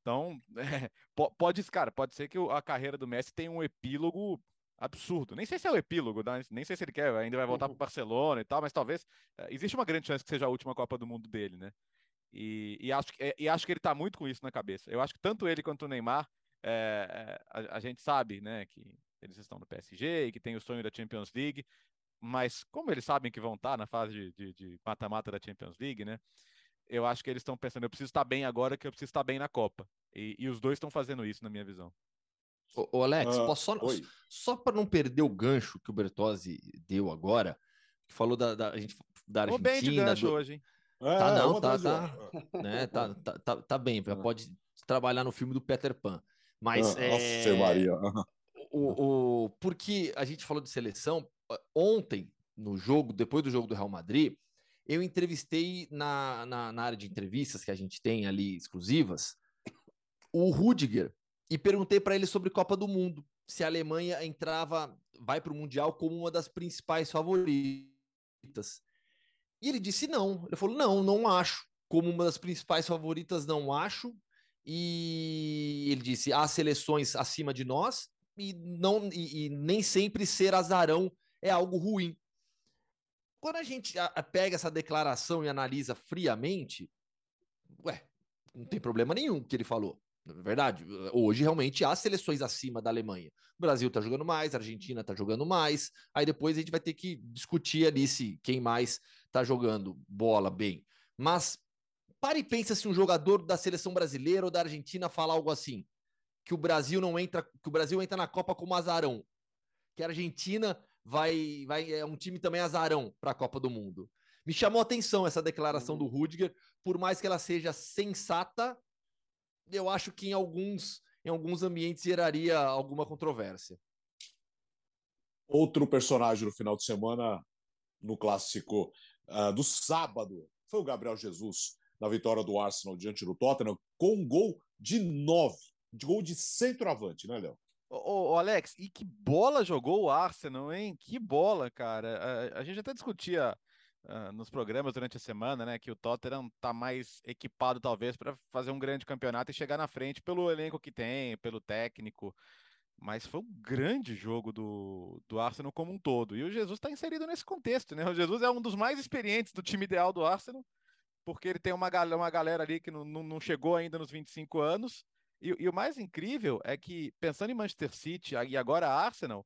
Então, (laughs) é, pode, cara, pode ser que a carreira do Messi tenha um epílogo absurdo. Nem sei se é o epílogo, né? nem sei se ele quer, ainda vai voltar para o Barcelona e tal, mas talvez uh, existe uma grande chance que seja a última Copa do Mundo dele, né? E, e acho, que, e acho que ele está muito com isso na cabeça. Eu acho que tanto ele quanto o Neymar, é, a, a, gente sabe, né, que eles estão no PSG e que tem o sonho da Champions League, mas como eles sabem que vão estar tá na fase de mata-mata da Champions League, né? Eu acho que eles estão pensando, eu preciso estar bem agora que eu preciso estar bem na Copa. E, e os dois estão fazendo isso, na minha visão. Ô, Alex, uh, posso só, só para não perder o gancho que o Bertozzi deu agora, que falou da, da, a gente, da Argentina. bem de gancho do... hoje, hein? É, tá, não, tá, tá, né, tá, tá, tá, tá bem, ah. pode trabalhar no filme do Peter Pan. Mas. Ah, é... Nossa, Maria. O, o, porque a gente falou de seleção, ontem, no jogo, depois do jogo do Real Madrid, eu entrevistei na, na, na área de entrevistas que a gente tem ali exclusivas, o Rudiger, e perguntei para ele sobre Copa do Mundo, se a Alemanha entrava, vai para o Mundial como uma das principais favoritas. E ele disse não. Ele falou: não, não acho. Como uma das principais favoritas, não acho. E ele disse: há seleções acima de nós e, não, e, e nem sempre ser azarão é algo ruim. Quando a gente pega essa declaração e analisa friamente, ué, não tem problema nenhum que ele falou. Na é verdade, hoje realmente há seleções acima da Alemanha. O Brasil está jogando mais, a Argentina está jogando mais. Aí depois a gente vai ter que discutir ali se quem mais está jogando bola bem. Mas pare e pensa se um jogador da seleção brasileira ou da Argentina fala algo assim: que o Brasil não entra, que o Brasil entra na Copa como azarão, que a Argentina vai, vai é um time também azarão para a Copa do Mundo. Me chamou a atenção essa declaração do Rudiger, por mais que ela seja sensata, eu acho que em alguns, em alguns ambientes geraria alguma controvérsia. Outro personagem no final de semana, no clássico uh, do sábado, foi o Gabriel Jesus, na vitória do Arsenal diante do Tottenham, com um gol de nove, de gol de centroavante, né, Léo? Ô, ô, Alex, e que bola jogou o Arsenal, hein? Que bola, cara. A, a gente até discutia uh, nos programas durante a semana, né, que o Tottenham está mais equipado talvez para fazer um grande campeonato e chegar na frente pelo elenco que tem, pelo técnico. Mas foi um grande jogo do, do Arsenal como um todo. E o Jesus está inserido nesse contexto, né? O Jesus é um dos mais experientes do time ideal do Arsenal, porque ele tem uma, uma galera ali que não, não chegou ainda nos 25 anos. E, e o mais incrível é que, pensando em Manchester City e agora Arsenal,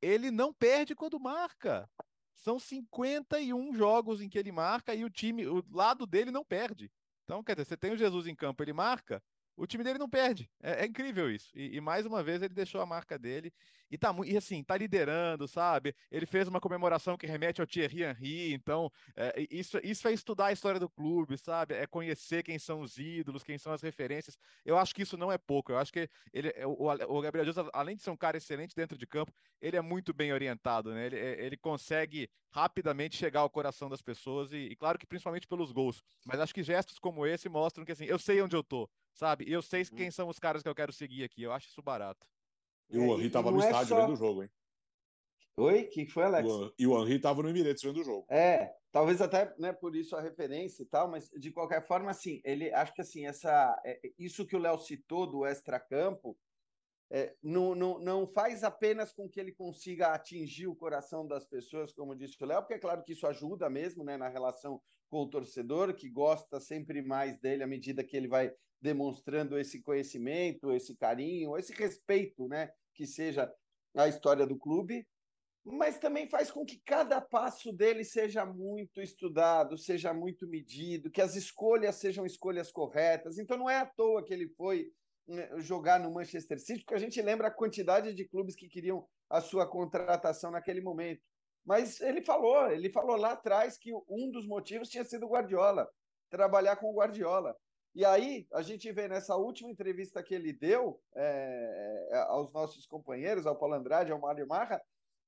ele não perde quando marca. São 51 jogos em que ele marca e o time, o lado dele não perde. Então, quer dizer, você tem o Jesus em campo, ele marca, o time dele não perde. É, é incrível isso. E, e, mais uma vez ele deixou a marca dele e tá e assim, tá liderando, sabe? Ele fez uma comemoração que remete ao Thierry Henry, então é, isso, isso é estudar a história do clube, sabe? É conhecer quem são os ídolos, quem são as referências. Eu acho que isso não é pouco. Eu acho que ele, é, o, o Gabriel Jesus, além de ser um cara excelente dentro de campo, ele é muito bem orientado, né? Ele, é, ele consegue rapidamente chegar ao coração das pessoas e, e claro que principalmente pelos gols. Mas acho que gestos como esse mostram que assim, eu sei onde eu tô sabe? Eu sei uhum. quem são os caras que eu quero seguir aqui. Eu acho isso barato. E o Henry tava no é estádio só... vendo o jogo, hein? Oi? O que foi, Alex? O, e o Henry tava no Emirates vendo o jogo. É, talvez até, né, por isso a referência e tal, mas de qualquer forma, assim, ele acho que assim, essa, é, isso que o Léo citou do extracampo, é, não, não, não faz apenas com que ele consiga atingir o coração das pessoas, como disse o Léo, porque é claro que isso ajuda mesmo né, na relação com o torcedor, que gosta sempre mais dele à medida que ele vai demonstrando esse conhecimento, esse carinho, esse respeito, né, que seja a história do clube. mas também faz com que cada passo dele seja muito estudado, seja muito medido, que as escolhas sejam escolhas corretas. Então não é à toa que ele foi né, jogar no Manchester City, porque a gente lembra a quantidade de clubes que queriam a sua contratação naquele momento. Mas ele falou, ele falou lá atrás que um dos motivos tinha sido o Guardiola, trabalhar com o Guardiola. E aí a gente vê nessa última entrevista que ele deu é, é aos nossos companheiros, ao Paulo Andrade, ao Mário Marra,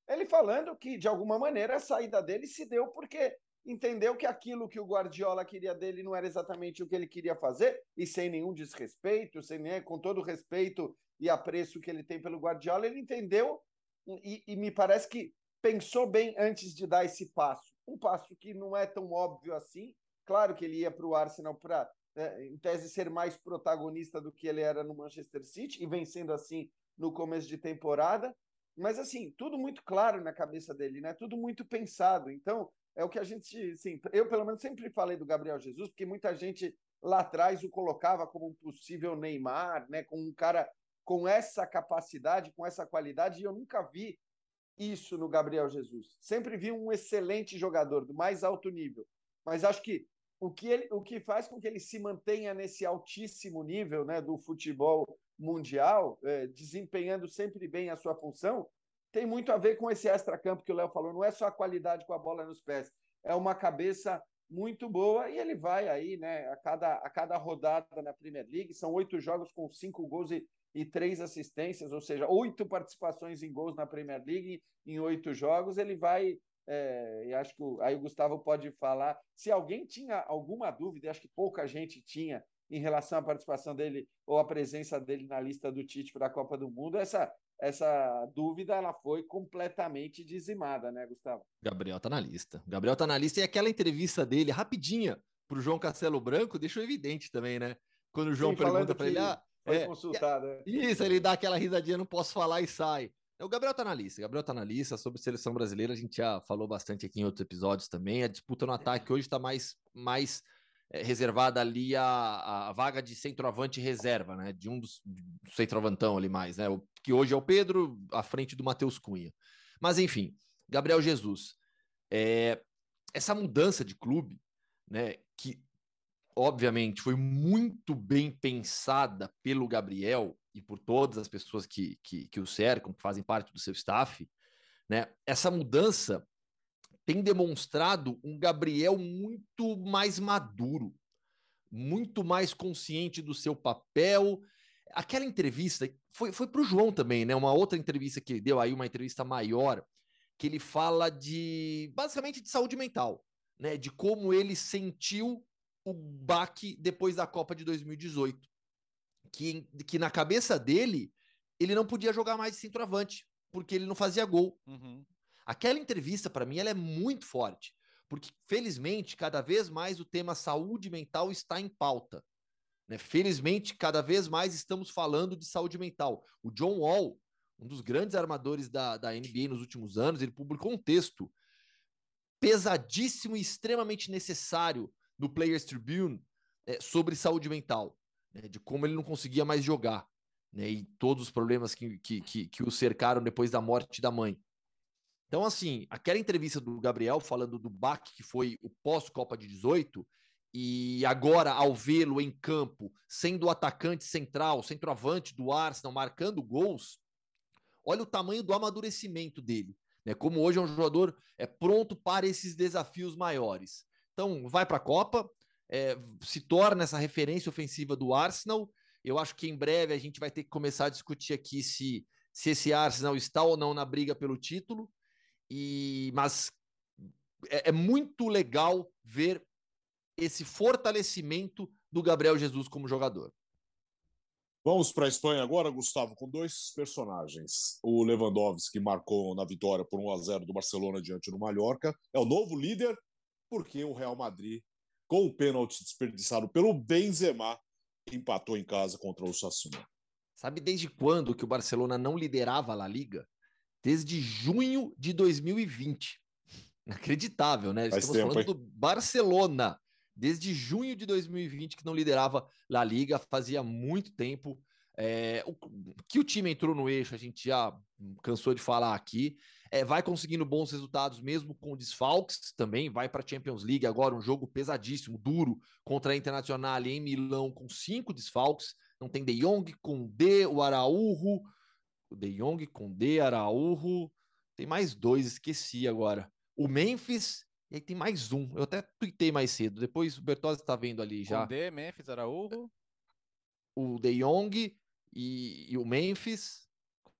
ele falando que, de alguma maneira, a saída dele se deu porque entendeu que aquilo que o Guardiola queria dele não era exatamente o que ele queria fazer, e sem nenhum desrespeito, sem nem, com todo o respeito e apreço que ele tem pelo Guardiola, ele entendeu e, e me parece que pensou bem antes de dar esse passo. Um passo que não é tão óbvio assim. Claro que ele ia para o Arsenal para, é, em tese, ser mais protagonista do que ele era no Manchester City, e vencendo assim no começo de temporada. Mas, assim, tudo muito claro na cabeça dele, né? Tudo muito pensado. Então, é o que a gente, assim, eu pelo menos sempre falei do Gabriel Jesus, porque muita gente lá atrás o colocava como um possível Neymar, né? Com um cara com essa capacidade, com essa qualidade, e eu nunca vi isso no Gabriel Jesus. Sempre vi um excelente jogador do mais alto nível, mas acho que o que, ele, o que faz com que ele se mantenha nesse altíssimo nível né, do futebol mundial, é, desempenhando sempre bem a sua função, tem muito a ver com esse extra-campo que o Léo falou. Não é só a qualidade com a bola nos pés, é uma cabeça muito boa e ele vai aí, né? A cada, a cada rodada na Premier League, são oito jogos com cinco gols e, e três assistências, ou seja, oito participações em gols na Premier League em oito jogos. Ele vai é, e acho que aí o Gustavo pode falar. Se alguém tinha alguma dúvida, acho que pouca gente tinha em relação à participação dele ou à presença dele na lista do Tite para a Copa do Mundo, essa, essa dúvida ela foi completamente dizimada, né, Gustavo? Gabriel tá na lista. Gabriel tá na lista e aquela entrevista dele, rapidinha, para o João Castelo Branco, deixou evidente também, né? Quando o João Sim, pergunta para ele, ah, foi é, consultado. É, isso, ele dá aquela risadinha, não posso falar e sai. O Gabriel tá na lista. O Gabriel tá na lista. Sobre seleção brasileira, a gente já falou bastante aqui em outros episódios também. A disputa no ataque hoje está mais, mais é, reservada ali a, a, vaga de centroavante reserva, né? De um dos do centroavantão ali mais, né? O, que hoje é o Pedro, à frente do Matheus Cunha. Mas enfim, Gabriel Jesus. É, essa mudança de clube, né? Que obviamente foi muito bem pensada pelo Gabriel e por todas as pessoas que, que, que o cercam, que fazem parte do seu staff, né? Essa mudança tem demonstrado um Gabriel muito mais maduro, muito mais consciente do seu papel. Aquela entrevista foi, foi para o João também, né? Uma outra entrevista que ele deu aí, uma entrevista maior, que ele fala de basicamente de saúde mental, né? De como ele sentiu o baque depois da Copa de 2018. Que, que na cabeça dele, ele não podia jogar mais de centroavante, porque ele não fazia gol. Uhum. Aquela entrevista, para mim, ela é muito forte, porque, felizmente, cada vez mais o tema saúde mental está em pauta. Né? Felizmente, cada vez mais estamos falando de saúde mental. O John Wall, um dos grandes armadores da, da NBA nos últimos anos, ele publicou um texto pesadíssimo e extremamente necessário no Players Tribune é, sobre saúde mental, né? de como ele não conseguia mais jogar, né? e todos os problemas que, que, que, que o cercaram depois da morte da mãe. Então, assim, aquela entrevista do Gabriel falando do baque que foi o pós-Copa de 18, e agora, ao vê-lo em campo, sendo o atacante central, centroavante do Arsenal, marcando gols, olha o tamanho do amadurecimento dele. Né? Como hoje é um jogador é pronto para esses desafios maiores. Então, vai para a Copa, é, se torna essa referência ofensiva do Arsenal. Eu acho que em breve a gente vai ter que começar a discutir aqui se, se esse Arsenal está ou não na briga pelo título. E, mas é, é muito legal ver esse fortalecimento do Gabriel Jesus como jogador. Vamos para a Espanha agora, Gustavo, com dois personagens. O Lewandowski marcou na vitória por 1 a 0 do Barcelona diante do Mallorca. É o novo líder, porque o Real Madrid, com o pênalti desperdiçado pelo Benzema, empatou em casa contra o Sassuna. Sabe desde quando que o Barcelona não liderava a La Liga? desde junho de 2020. Inacreditável, né? Faz Estamos tempo, falando hein? do Barcelona, desde junho de 2020, que não liderava La Liga, fazia muito tempo. É, o, que o time entrou no eixo, a gente já cansou de falar aqui. É, vai conseguindo bons resultados mesmo com desfalques também, vai para a Champions League agora, um jogo pesadíssimo, duro, contra a Internacional em Milão com cinco desfalques, não tem De Jong, D, o Araújo, De Jong, D, Araújo, tem mais dois, esqueci agora. O Memphis, e aí tem mais um. Eu até tuitei mais cedo. Depois o Bertozzi está vendo ali já. D, Memphis, Araújo. O De Jong e, e o Memphis.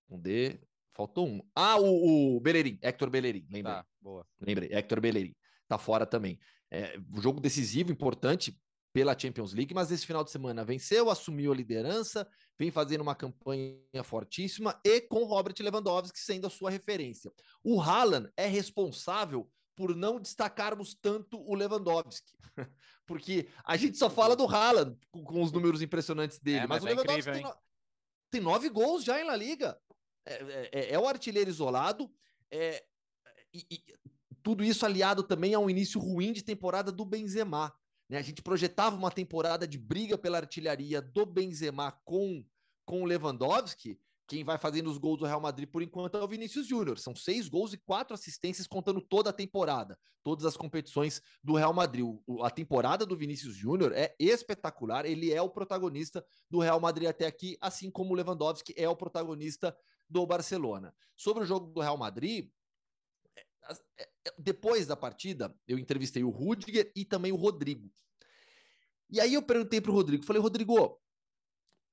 Com D. Faltou um. Ah, o, o Bellerin, Hector Bellerin. Lembrei. Tá, boa. Lembrei, Hector Bellerin. Tá fora também. É, jogo decisivo, importante pela Champions League, mas esse final de semana venceu, assumiu a liderança, vem fazendo uma campanha fortíssima e com Robert Lewandowski sendo a sua referência. O Haaland é responsável por não destacarmos tanto o Lewandowski, (laughs) porque a gente só fala do Haaland com, com os números impressionantes dele, é, mas, mas, o é Lewandowski incrível, tem, no... tem, nove gols já em La Liga, é, é, é, é o artilheiro isolado, é, e, e tudo isso aliado também a um início ruim de temporada do Benzema. Né? A gente projetava uma temporada de briga pela artilharia do Benzema com, com o Lewandowski. Quem vai fazendo os gols do Real Madrid por enquanto é o Vinícius Júnior. São seis gols e quatro assistências contando toda a temporada, todas as competições do Real Madrid. O, a temporada do Vinícius Júnior é espetacular. Ele é o protagonista do Real Madrid até aqui, assim como o Lewandowski é o protagonista do Barcelona. Sobre o jogo do Real Madrid, é, é, depois da partida, eu entrevistei o Rudiger e também o Rodrigo. E aí eu perguntei para o Rodrigo, falei, Rodrigo,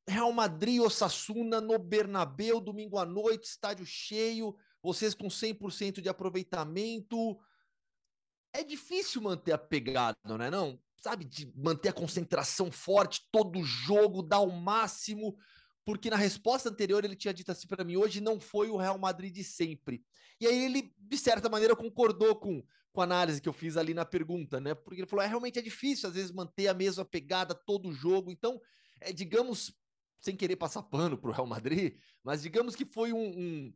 Real Madrid ou Sassuna no Bernabeu, domingo à noite, estádio cheio, vocês com 100% de aproveitamento. É difícil manter a pegada, não é não? Sabe, de manter a concentração forte, todo jogo, dar o máximo, porque na resposta anterior ele tinha dito assim para mim, hoje não foi o Real Madrid de sempre. E aí ele, de certa maneira, concordou com, com a análise que eu fiz ali na pergunta, né? Porque ele falou, é, realmente é difícil às vezes manter a mesma pegada todo o jogo. Então, é, digamos, sem querer passar pano para o Real Madrid, mas digamos que foi um, um,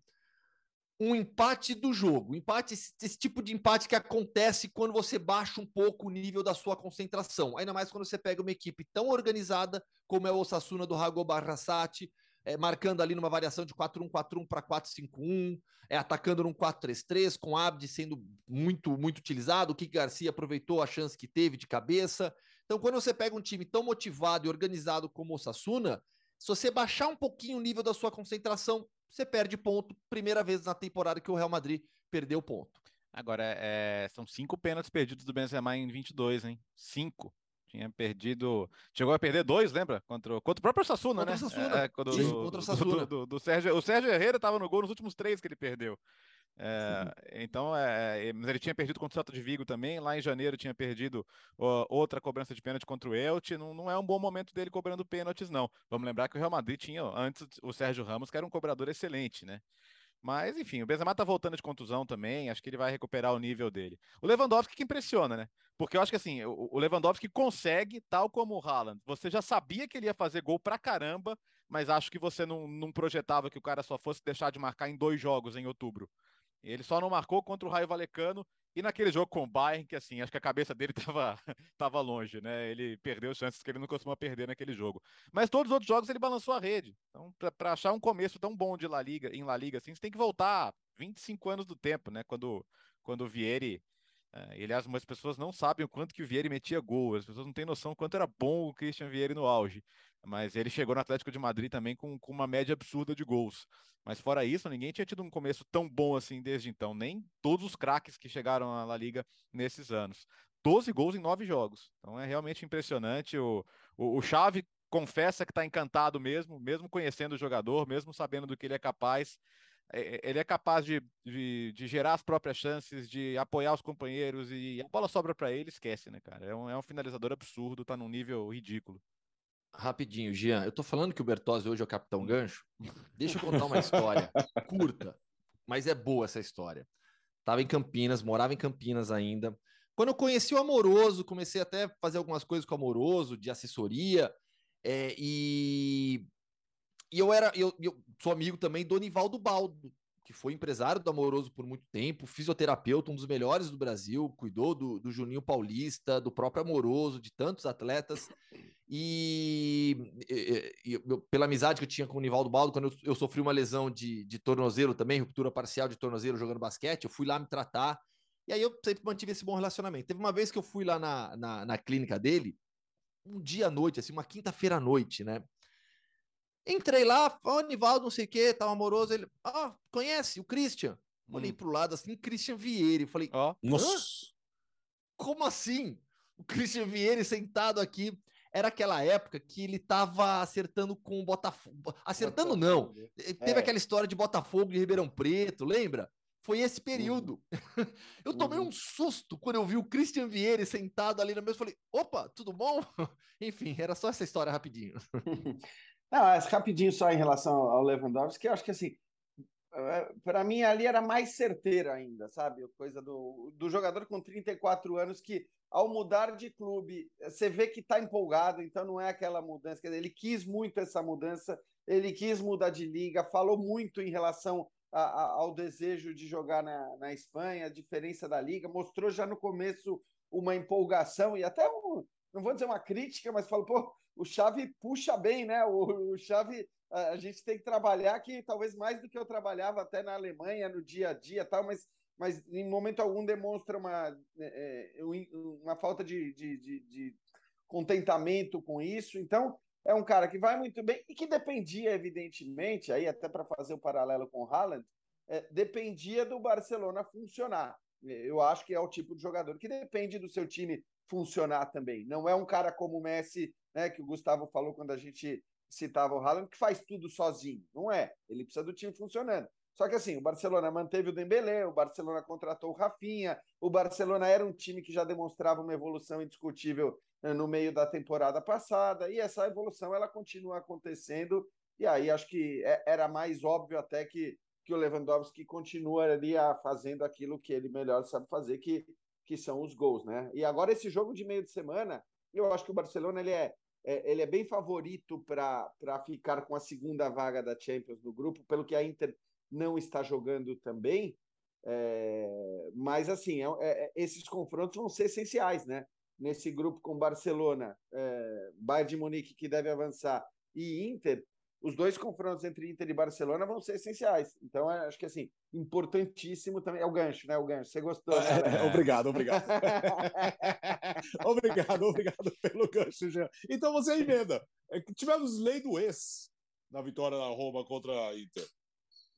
um empate do jogo. Empate, esse, tipo de empate que acontece quando você baixa um pouco o nível da sua concentração. Ainda mais quando você pega uma equipe tão organizada como é o Osasuna do Rago Barrasati, é, marcando ali numa variação de 4-1-4-1 para 4-5-1, é, atacando num 4-3-3, com Abdi sendo muito, muito utilizado. O Kike Garcia aproveitou a chance que teve de cabeça. Então, quando você pega um time tão motivado e organizado como o Osasuna, se você baixar um pouquinho o nível da sua concentração, você perde ponto. Primeira vez na temporada que o Real Madrid perdeu ponto. Agora, é, são cinco pênaltis perdidos do Benzema em 22, hein? Cinco. Tinha perdido. Chegou a perder dois, lembra? Contra, contra o próprio Sassuna, contra né? Sassuna. É, contra, Sim, contra o Sassuna. Do, do, do, Sérgio, o Sérgio Herrera estava no gol nos últimos três que ele perdeu. É, então, é, é, mas ele tinha perdido contra o Celta de Vigo também. Lá em janeiro tinha perdido ó, outra cobrança de pênalti contra o Elche. Não, não é um bom momento dele cobrando pênaltis, não. Vamos lembrar que o Real Madrid tinha antes o Sérgio Ramos, que era um cobrador excelente, né? Mas, enfim, o Benzema tá voltando de contusão também, acho que ele vai recuperar o nível dele. O Lewandowski que impressiona, né? Porque eu acho que assim, o Lewandowski consegue, tal como o Haaland, você já sabia que ele ia fazer gol pra caramba, mas acho que você não, não projetava que o cara só fosse deixar de marcar em dois jogos em outubro. Ele só não marcou contra o Raio Valecano e naquele jogo com o Bayern, que assim, acho que a cabeça dele (laughs) estava tava longe, né? Ele perdeu chances que ele não costuma perder naquele jogo. Mas todos os outros jogos ele balançou a rede. Então, para achar um começo tão bom de La Liga, em La Liga, assim, você tem que voltar 25 anos do tempo, né? Quando, quando o Vieri. E, aliás, muitas pessoas não sabem o quanto que o Vieri metia gol, as pessoas não têm noção o quanto era bom o Christian Vieri no auge. Mas ele chegou no Atlético de Madrid também com, com uma média absurda de gols. Mas fora isso, ninguém tinha tido um começo tão bom assim desde então. Nem todos os craques que chegaram à La Liga nesses anos. 12 gols em 9 jogos. Então é realmente impressionante. O, o, o Xavi confessa que está encantado mesmo, mesmo conhecendo o jogador, mesmo sabendo do que ele é capaz. É, é, ele é capaz de, de, de, gerar as próprias chances, de apoiar os companheiros e a bola sobra para ele, esquece, né, cara? É um, é um finalizador absurdo, tá num nível ridículo. Rapidinho, Jean. Eu tô falando que o Bertozzi hoje é o Capitão. Gancho. Deixa eu contar uma história (laughs) curta, mas é boa essa história. Tava em Campinas, morava em Campinas ainda. Quando eu conheci o Amoroso, comecei até a fazer algumas coisas com o Amoroso, de assessoria, é, e, e eu era, eu, eu sou amigo também do Nivaldo Baldo, que foi empresário do Amoroso por muito tempo, fisioterapeuta, um dos melhores do Brasil, cuidou do, do Juninho Paulista, do próprio Amoroso, de tantos atletas. E, e, e, pela amizade que eu tinha com o Nivaldo Baldo, quando eu, eu, sofri uma lesão de, de tornozelo também, ruptura parcial de tornozelo jogando basquete, eu fui lá me tratar. E aí eu sempre mantive esse bom relacionamento. Teve uma vez que eu fui lá na, na, na clínica dele, um dia à noite, assim, uma quinta-feira à noite, né? Entrei lá, ó, oh, Nivaldo, não sei o que, tava amoroso. Ele, ó, oh, conhece o Christian? Olhei hum. pro lado assim, Christian Vieira. Falei, ó, oh. nossa, como assim? O Christian Vieira sentado aqui. Era aquela época que ele tava acertando com o Botafogo. Acertando Botafogo. não. Eh, teve é. aquela história de Botafogo e Ribeirão Preto, lembra? Foi esse período. Uhum. (laughs) eu tomei uhum. um susto quando eu vi o Christian Vieira sentado ali na mesa. Falei, opa, tudo bom? (laughs) Enfim, era só essa história rapidinho. (laughs) Não, rapidinho só em relação ao Lewandowski, eu acho que assim, é, para mim ali era mais certeira ainda, sabe? Coisa do, do jogador com 34 anos que, ao mudar de clube, você vê que está empolgado, então não é aquela mudança. Quer dizer, ele quis muito essa mudança, ele quis mudar de liga, falou muito em relação a, a, ao desejo de jogar na, na Espanha, a diferença da liga, mostrou já no começo uma empolgação e até um, não vou dizer uma crítica, mas falou, pô, o Xavi puxa bem, né? O, o Xavi, a, gente tem que trabalhar que talvez mais do que eu trabalhava até na Alemanha, no dia a dia tal, mas, mas em momento algum demonstra uma, é, é uma falta de, de, de, de contentamento com isso. Então, é um cara que vai muito bem e que dependia, evidentemente, aí até para fazer o paralelo com o Haaland, é, dependia do Barcelona funcionar. Eu acho que é o tipo de jogador que depende do seu time funcionar também. Não é um cara como o Messi né, que o Gustavo falou quando a gente citava o Haaland, que faz tudo sozinho. Não é. Ele precisa do time funcionando. Só que assim, o Barcelona manteve o Dembélé, o Barcelona contratou o Rafinha, o Barcelona era um time que já demonstrava uma evolução indiscutível né, no meio da temporada passada, e essa evolução ela continua acontecendo, e aí acho que é, era mais óbvio até que, que o Lewandowski continuaria fazendo aquilo que ele melhor sabe fazer, que, que são os gols, né? E agora esse jogo de meio de semana, eu acho que o Barcelona ele é é, ele é bem favorito para ficar com a segunda vaga da Champions no grupo, pelo que a Inter não está jogando também. É, mas, assim, é, é, esses confrontos vão ser essenciais, né? Nesse grupo com Barcelona, é, Bayern de Munique, que deve avançar, e Inter, os dois confrontos entre Inter e Barcelona vão ser essenciais. Então, acho que assim, importantíssimo também. É o gancho, né? O gancho. Você gostou? Né? É, obrigado, obrigado. (laughs) obrigado, obrigado pelo gancho, Jean. Então você emenda. É tivemos lei do ex na vitória da Roma contra a Inter.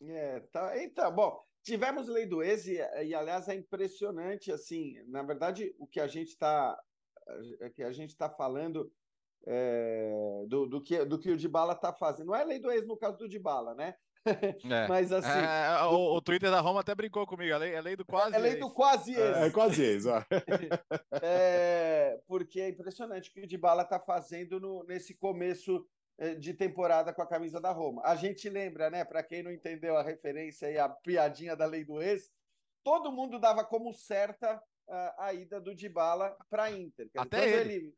É, tá. Então, bom, tivemos lei do ex e, e aliás, é impressionante, assim, na verdade, o que a gente está é que a gente está falando é, do, do, que, do que o Dybala está fazendo. Não é lei do ex no caso do Dybala, né? É. (laughs) Mas assim. É, o, o, Twitter da Roma até brincou comigo, é lei, é lei do quase. É lei do quase ex. É, quase ex, (laughs) é, porque é impressionante o que o Dybala está fazendo no, nesse começo é, de temporada com a camisa da Roma. A gente lembra, né? Para quem não entendeu a referência e a piadinha da lei do ex, todo mundo dava como certa a, a ida do Dybala para a Inter. Até ele. ele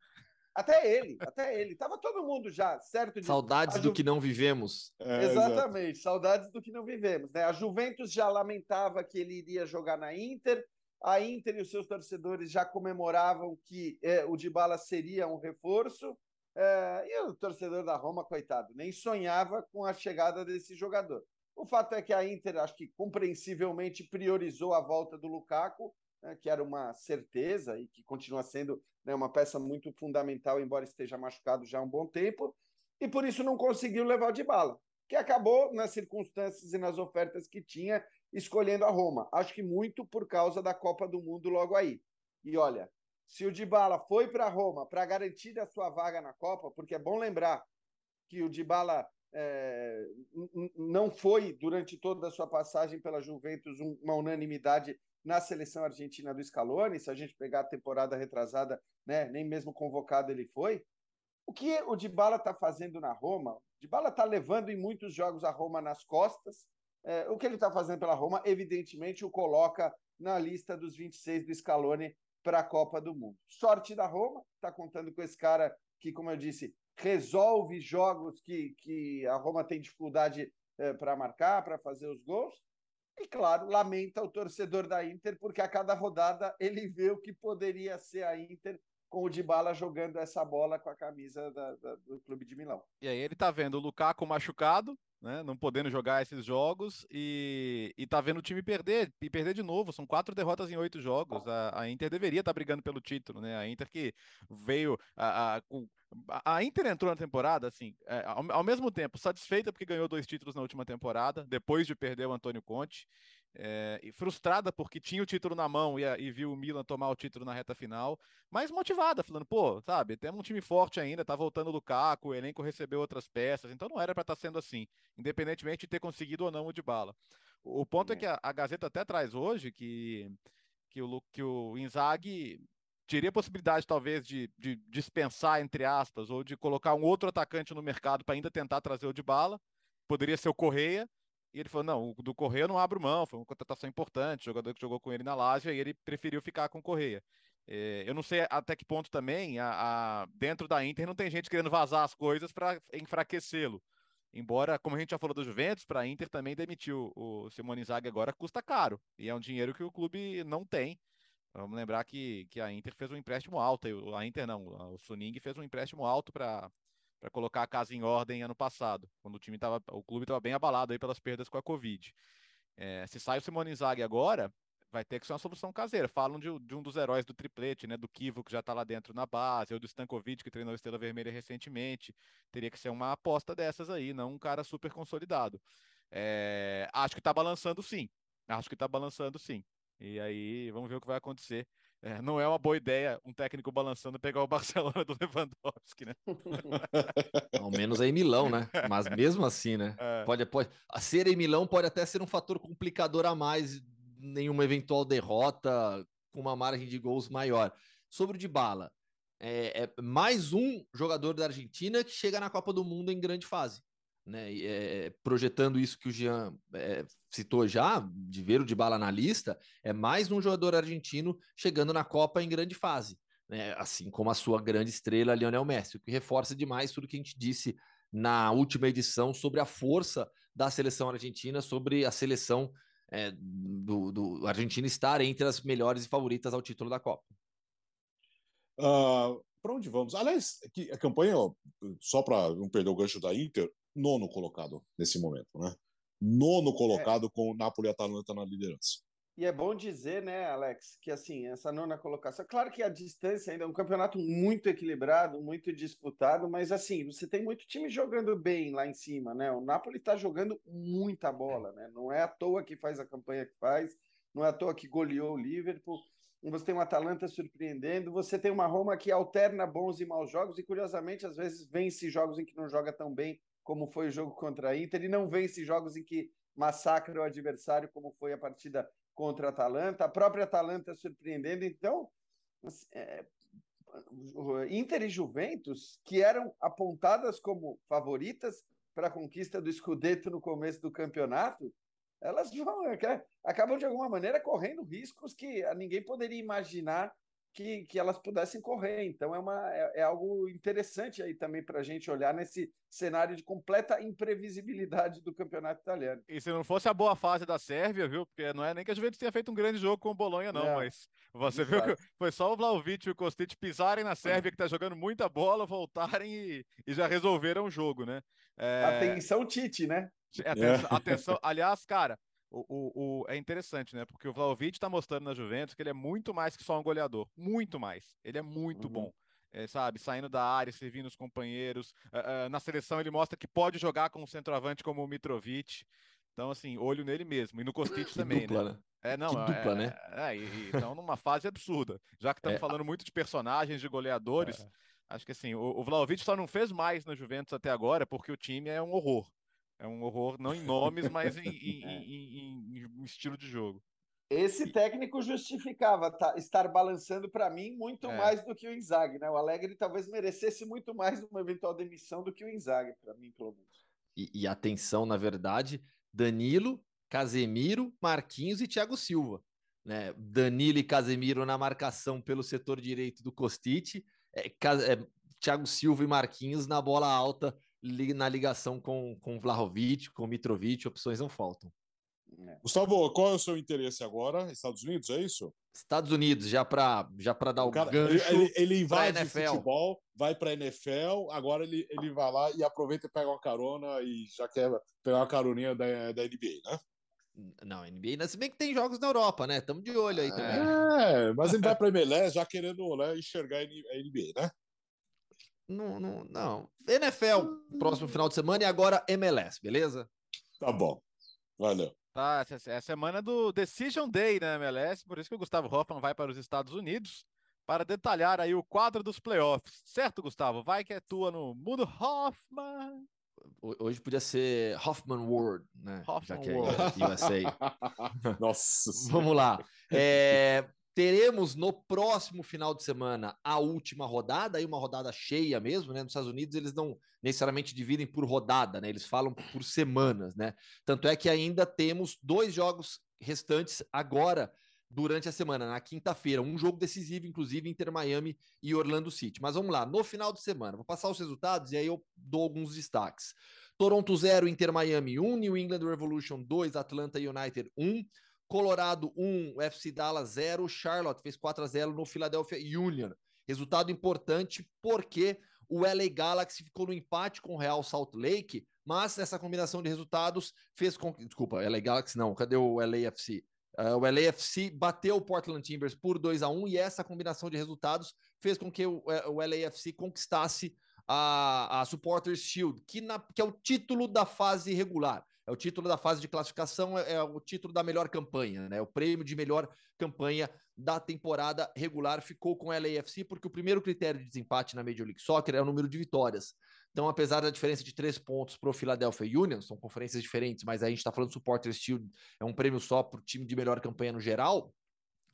até ele, até ele. Tava todo mundo já certo de. Saudades Ju... do que não vivemos. É, Exatamente, saudades do que não vivemos. Né? A Juventus já lamentava que ele iria jogar na Inter. A Inter e os seus torcedores já comemoravam que é, o Dybala seria um reforço. É, e o torcedor da Roma, coitado, nem sonhava com a chegada desse jogador. O fato é que a Inter, acho que compreensivelmente, priorizou a volta do Lukaku né, que era uma certeza e que continua sendo né, uma peça muito fundamental, embora esteja machucado já há um bom tempo, e por isso não conseguiu levar de bala, que acabou nas circunstâncias e nas ofertas que tinha, escolhendo a Roma. Acho que muito por causa da Copa do Mundo logo aí. E olha, se o Dybala foi para Roma para garantir a sua vaga na Copa, porque é bom lembrar que o Dybala é, não foi durante toda a sua passagem pela Juventus uma unanimidade na seleção argentina do Scaloni, se a gente pegar a temporada retrasada, né, nem mesmo convocado ele foi. O que o Dybala está fazendo na Roma? O Dybala está levando em muitos jogos a Roma nas costas. É, o que ele está fazendo pela Roma, evidentemente, o coloca na lista dos 26 do Scaloni para a Copa do Mundo. Sorte da Roma, está contando com esse cara que, como eu disse, resolve jogos que, que a Roma tem dificuldade é, para marcar, para fazer os gols. E, claro, lamenta o torcedor da Inter, porque a cada rodada ele vê o que poderia ser a Inter com o Dybala jogando essa bola com a camisa da, da, do Clube de Milão. E aí ele tá vendo o Lukaku machucado, né, não podendo jogar esses jogos e, e tá vendo o time perder e perder de novo. São quatro derrotas em oito jogos. A, a Inter deveria estar tá brigando pelo título, né? A Inter que veio a, a, a Inter entrou na temporada assim, é, ao, ao mesmo tempo satisfeita porque ganhou dois títulos na última temporada, depois de perder o Antônio Conte é, e frustrada porque tinha o título na mão e, e, viu o Milan tomar o título na reta final, mas motivada, falando, pô, sabe, temos um time forte ainda, tá voltando o Lukaku, o elenco recebeu outras peças, então não era para estar tá sendo assim, independentemente de ter conseguido ou não o de bala. O, ponto é, é que a, a, Gazeta até traz hoje que, que, o, que o Inzaghi teria possibilidade, talvez, de, de dispensar, entre aspas, ou de colocar um outro atacante no mercado para ainda tentar trazer o de bala, poderia ser o Correia, e ele falou: não, do Correia eu não abro mão, foi uma contratação importante, jogador que jogou com ele na Lazio, e ele preferiu ficar com o Correia. É, eu não sei até que ponto também, a, a, dentro da Inter, não tem gente querendo vazar as coisas para enfraquecê-lo. Embora, como a gente já falou do Juventus, para a Inter também demitiu o Simone Zague agora custa caro, e é um dinheiro que o clube não tem. Vamos lembrar que, que a Inter fez um empréstimo alto, a Inter não, o Suning fez um empréstimo alto para para colocar a casa em ordem ano passado, quando o time tava, o clube estava bem abalado aí pelas perdas com a Covid. É, se sai o Simone Inzaghi agora, vai ter que ser uma solução caseira. Falam de, de um dos heróis do triplete, né? Do Kivo, que já está lá dentro na base, ou do Stankovic, que treinou a Estrela Vermelha recentemente. Teria que ser uma aposta dessas aí, não um cara super consolidado. É, acho que está balançando sim. Acho que está balançando sim. E aí, vamos ver o que vai acontecer. É, não é uma boa ideia um técnico balançando pegar o (laughs) Barcelona do Lewandowski, né? (laughs) Ao menos é em Milão, né? Mas mesmo assim, né? É. Pode, pode, a ser em Milão pode até ser um fator complicador a mais em uma eventual derrota com uma margem de gols maior. Sobre o de bala, é, é mais um jogador da Argentina que chega na Copa do Mundo em grande fase né, é, projetando isso que o Jean é, citou já, de ver o de bala na lista, é mais um jogador argentino chegando na Copa em grande fase, né, assim como a sua grande estrela, Lionel Messi, o que reforça demais tudo que a gente disse na última edição sobre a força da seleção argentina, sobre a seleção é, do, do Argentina estar entre as melhores e favoritas ao título da Copa. Uh, ah, para onde vamos? Aliás, a campanha, só para não perder o gancho da Inter, nono colocado nesse momento, né? Nono colocado é. com o Napoli e Atalanta na liderança. E é bom dizer, né, Alex, que assim, essa nona colocação, claro que a distância ainda é um campeonato muito equilibrado, muito disputado, mas assim, você tem muito time jogando bem lá em cima, né? O Napoli está jogando muita bola, né? Não é à toa que faz a campanha que faz, não é à toa que goleou o Liverpool. Você tem uma Atalanta surpreendendo, você tem uma Roma que alterna bons e maus jogos e curiosamente às vezes vence jogos em que não joga tão bem como foi o jogo contra a Inter, e não vence jogos em que massacra o adversário, como foi a partida contra a Atalanta. A própria Atalanta surpreendendo. Então, assim, é, Inter e Juventus, que eram apontadas como favoritas para a conquista do Scudetto no começo do campeonato, elas vão, é, acabam de alguma maneira correndo riscos que ninguém poderia imaginar que, que elas pudessem correr. Então é, uma, é, é algo interessante aí também para a gente olhar nesse cenário de completa imprevisibilidade do campeonato italiano. E se não fosse a boa fase da Sérvia, viu? Porque não é nem que a Juventus tenha feito um grande jogo com o Bolonha, não, mas você viu que foi só o Vlaovic e o Kostic pisarem na Sérvia, que está jogando muita bola, voltarem e, e, já resolveram o jogo, né? É... Atenção, Tite, né? Atenção, atenção, aliás, cara, o, o, o, é interessante, né? Porque o Vlaovic está mostrando na Juventus que ele é muito mais que só um goleador. Muito mais. Ele é muito uhum. bom. É, sabe, saindo da área, servindo os companheiros. Uh, uh, na seleção ele mostra que pode jogar com um centroavante como o Mitrovic. Então, assim, olho nele mesmo. E no Kostic também, dupla, né? né? É, não, que dupla, é, né? É, e, então, numa fase absurda. Já que estamos é. falando muito de personagens, de goleadores, é. acho que assim, o, o Vlaovic só não fez mais na Juventus até agora porque o time é um horror. É um horror, não em nomes, mas em, em, (laughs) em, em, estilo de jogo. Esse técnico justificava tá, estar balançando para mim muito é. mais do que o Inzaghi, né? O Alegre talvez merecesse muito mais uma eventual demissão do que o Inzaghi, para mim, pelo menos. E, e atenção, na verdade, Danilo, Casemiro, Marquinhos e Thiago Silva. Né? Danilo e Casemiro na marcação pelo setor direito do Costite, é, é, Thiago Silva e Marquinhos na bola alta na ligação com, com Vlahovic, com Mitrovic, opções não faltam. É. Gustavo, qual é o seu interesse agora? Estados Unidos, é isso? Estados Unidos, já para já dar o, o cara, gancho. Ele, ele invade o futebol, vai para a NFL, agora ele, ele vai lá e aproveita e pega uma carona e já quer pegar uma caroninha da, da NBA, né? Não, NBA, se bem que tem jogos na Europa, né? Estamos de olho aí também. É, mas ele vai para a MLS já querendo né, enxergar a NBA, né? Não, não, não. NFL, próximo final de semana e agora MLS, beleza? Tá bom. Valeu. Tá, essa é a semana do Decision Day na MLS, por isso que o Gustavo Hoffman vai para os Estados Unidos para detalhar aí o quadro dos playoffs. Certo, Gustavo? Vai que é tua no mundo Hoffman. Hoje podia ser Hoffman World, né? Hoffman Já que é USA. (laughs) Nossa. Vamos lá. É, Teremos no próximo final de semana a última rodada, aí uma rodada cheia mesmo, né? Nos Estados Unidos eles não necessariamente dividem por rodada, né? Eles falam por semanas, né? Tanto é que ainda temos dois jogos restantes agora durante a semana, na quinta-feira, um jogo decisivo, inclusive, Inter Miami e Orlando City. Mas vamos lá, no final de semana, vou passar os resultados e aí eu dou alguns destaques. Toronto 0, Inter Miami 1, New England Revolution 2, Atlanta United 1, Colorado 1, FC Dallas 0, Charlotte fez 4 a 0 no Philadelphia Union. Resultado importante porque o LA Galaxy ficou no empate com o Real Salt Lake, mas essa combinação de resultados fez com que. Desculpa, LA Galaxy não, cadê o LAFC? Uh, é, o LAFC bateu o Portland Timbers por 2 a 1 e essa combinação de resultados fez com que o, é, o LAFC conquistasse a, a Supporters Shield, que, na, que é o título da fase regular. É o título da fase de classificação, é, é o título da melhor campanha, né? O prêmio de melhor campanha da temporada regular ficou com o LAFC, porque o primeiro critério de desempate na Major League Soccer é o número de vitórias. Então, apesar da diferença de três pontos para o Philadelphia Union, são conferências diferentes, mas a gente está falando do Supporters Shield, é um prêmio só para o time de melhor campanha no geral.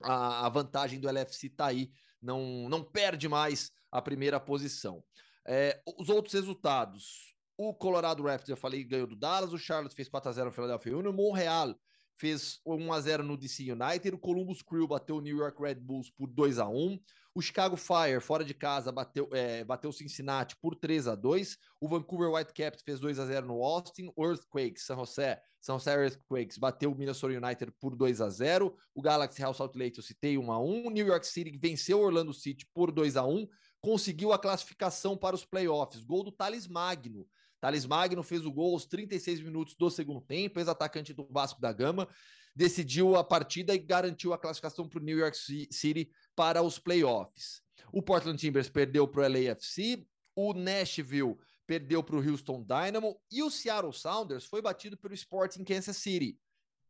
A, a vantagem do LFC está aí, não, não perde mais a primeira posição. É, os outros resultados. O Colorado Raptors, eu falei, ganhou do Dallas. O Charlotte fez 4x0 no Philadelphia Union. O Montreal fez 1x0 no DC United. O Columbus Crew bateu o New York Red Bulls por 2x1. O Chicago Fire, fora de casa, bateu, é, bateu o Cincinnati por 3x2. O Vancouver Whitecaps fez 2x0 no Austin. O Earthquakes, San José, San José Earthquakes bateu o Minnesota United por 2x0. O Galaxy House Salt Lake, eu citei 1x1. O New York City venceu o Orlando City por 2x1. Conseguiu a classificação para os playoffs. Gol do Thales Magno Thales Magno fez o gol aos 36 minutos do segundo tempo, ex-atacante do Vasco da Gama, decidiu a partida e garantiu a classificação para o New York City para os playoffs. O Portland Timbers perdeu para o LAFC, o Nashville perdeu para o Houston Dynamo e o Seattle Sounders foi batido pelo Sporting Kansas City.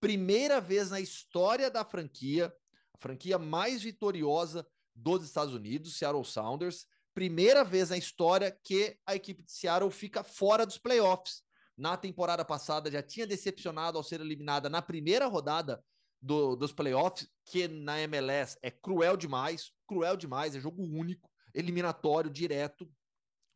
Primeira vez na história da franquia, a franquia mais vitoriosa dos Estados Unidos, Seattle Sounders, primeira vez na história que a equipe de Seattle fica fora dos playoffs. Na temporada passada já tinha decepcionado ao ser eliminada na primeira rodada do, dos playoffs, que na MLS é cruel demais, cruel demais, é jogo único, eliminatório, direto.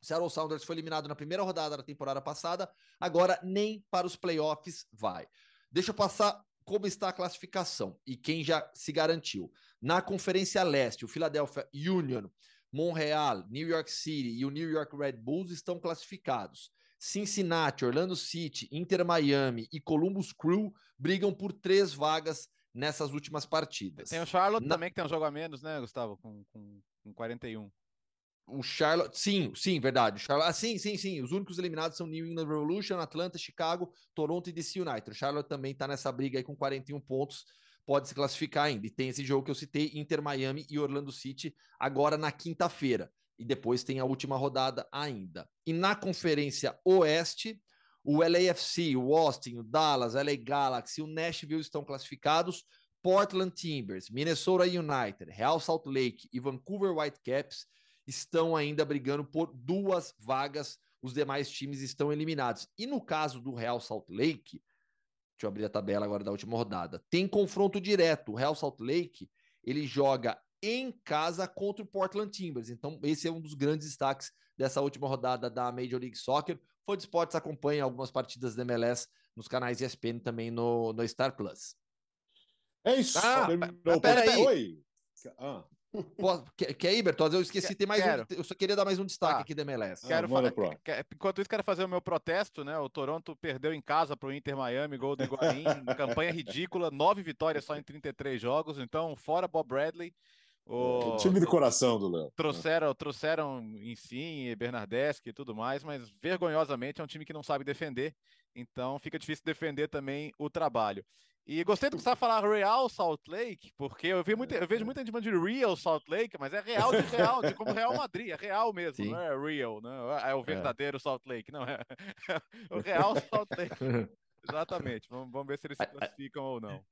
Seattle Sounders foi eliminado na primeira rodada da temporada passada, agora nem para os playoffs vai. Deixa eu passar como está a classificação e quem já se garantiu. Na Conferência Leste, o Philadelphia Union Montreal, New York City e o New York Red Bulls estão classificados. Cincinnati, Orlando City, Inter Miami e Columbus Crew brigam por três vagas nessas últimas partidas. Tem o Charlotte Na... também, que tem um jogo a menos, né, Gustavo? Com, com, com 41. O Charlotte, sim, sim, verdade. Charlotte, ah, sim, sim, sim. Os únicos eliminados são New England Revolution, Atlanta, Chicago, Toronto e DC United. O Charlotte também está nessa briga aí com 41 pontos pode se classificar ainda. E tem esse jogo que eu citei, Inter Miami e Orlando City, agora na quinta-feira. E depois tem a última rodada ainda. E na Conferência Oeste, o LAFC, o Austin, o Dallas, o LA Galaxy, o Nashville estão classificados. Portland Timbers, Minnesota United, Real Salt Lake e Vancouver Whitecaps estão ainda brigando por duas vagas. Os demais times estão eliminados. E no caso do Real Salt Lake, Deixa eu abrir a tabela agora da última rodada. Tem confronto direto. O Real Salt Lake, ele joga em casa contra o Portland Timbers. Então, esse é um dos grandes destaques dessa última rodada da Major League Soccer. Foi de Esportes acompanha algumas partidas da MLS nos canais ESPN também no, no Star Plus. É isso. Ah, pera aí. Oi. Ah. Pô, quer, quer ir, Bertozzi? Eu esqueci, tem mais um, eu só queria dar mais um destaque ah, aqui da MLS. Quero ah, quer, enquanto isso, quero fazer o meu protesto, né? O Toronto perdeu em casa para o Inter Miami, gol do Higuaín, (laughs) campanha ridícula, nove vitórias só em 33 jogos, então fora Bob Bradley. O... Time do coração do Léo. Trouxeram, trouxeram em si, Bernardeschi e tudo mais, mas vergonhosamente é um time que não sabe defender, então fica difícil defender também o trabalho. E gostei do que você falar Real Salt Lake, porque eu, vi muita, eu vejo muita gente de Real Salt Lake, mas é real de real, de como Real Madrid, é real mesmo, Sim. não é real, não é o é. verdadeiro é. Salt Lake, não é, (laughs) o Real Salt Lake. (laughs) Exatamente, vamos, vamos ver se eles se classificam ou não.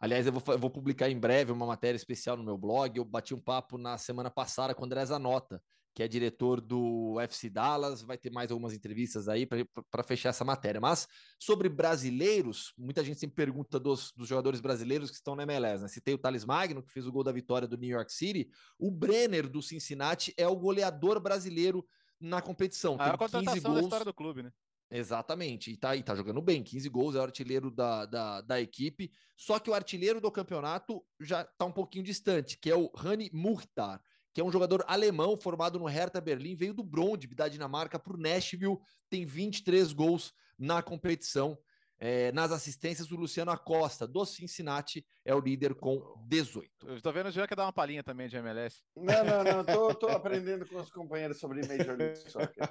Aliás, eu vou, eu vou, publicar em breve uma matéria especial no meu blog. Eu bati um papo na semana passada com o André Zanota, que é diretor do FC Dallas. Vai ter mais algumas entrevistas aí para fechar essa matéria. Mas sobre brasileiros, muita gente sempre pergunta dos, dos jogadores brasileiros que estão na MLS. Né? Citei o Thales Magno, que fez o gol da vitória do New York City. O Brenner, do Cincinnati, é o goleador brasileiro na competição. A Tem 15 gols. da história do clube, né? Exatamente, e tá, e tá jogando bem, 15 gols, é o artilheiro da, da, da, equipe. Só que o artilheiro do campeonato já tá um pouquinho distante, que é o Rani Muhtar, que é um jogador alemão formado no Hertha Berlim, veio do Brondby da Dinamarca para o Nashville, tem 23 gols na competição. É, nas assistências, o Luciano Acosta, do Cincinnati, é o líder com 18. Eu tô vendo o Jean quer dar uma palhinha também de MLS. Não, não, não. Tô, tô aprendendo com os companheiros sobre Major League Soccer.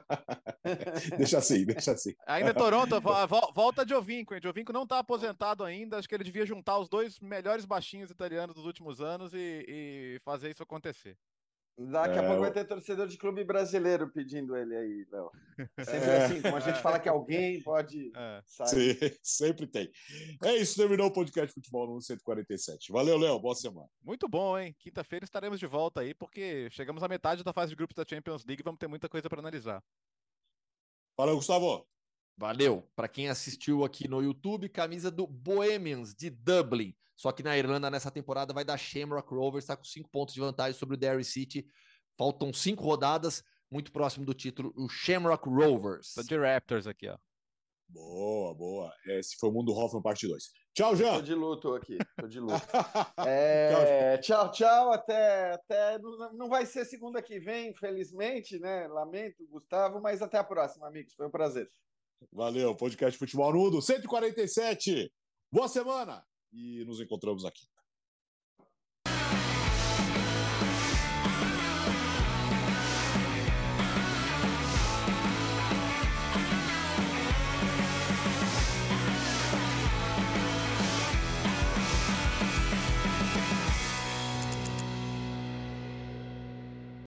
(laughs) deixa assim, deixa assim. Ainda é Toronto, volta de Ovinco. De Ovinco não tá aposentado ainda. Acho que ele devia juntar os dois melhores baixinhos italianos dos últimos anos e, e fazer isso acontecer. Daqui a é, pouco vai ter torcedor de clube brasileiro pedindo ele aí, Léo. (laughs) Sempre é, assim, como a gente fala que alguém pode (laughs) é. sair. Sim, (laughs) sempre tem. É isso, terminou o podcast Futebol no 147. Valeu, Léo, boa semana. Muito bom, hein? Quinta-feira estaremos de volta aí, porque chegamos à metade da fase de grupos da Champions League e vamos ter muita coisa para analisar. Valeu, Gustavo. Valeu. Para quem assistiu aqui no YouTube, camisa do Bohemians de Dublin. Só que na Irlanda, nessa temporada, vai dar Shamrock Rovers, está com cinco pontos de vantagem sobre o Derry City. Faltam cinco rodadas, muito próximo do título, o Shamrock Rovers. Tô de Raptors aqui, ó. Boa, boa. Esse foi o Mundo Hoffman, parte 2. Tchau, Jean. Tô de luto aqui, tô de luto. (laughs) é, tchau, tchau. Até, até. Não vai ser segunda que vem, infelizmente, né? Lamento, Gustavo, mas até a próxima, amigos. Foi um prazer. Valeu, podcast Futebol Nudo 147. Boa semana! E nos encontramos aqui.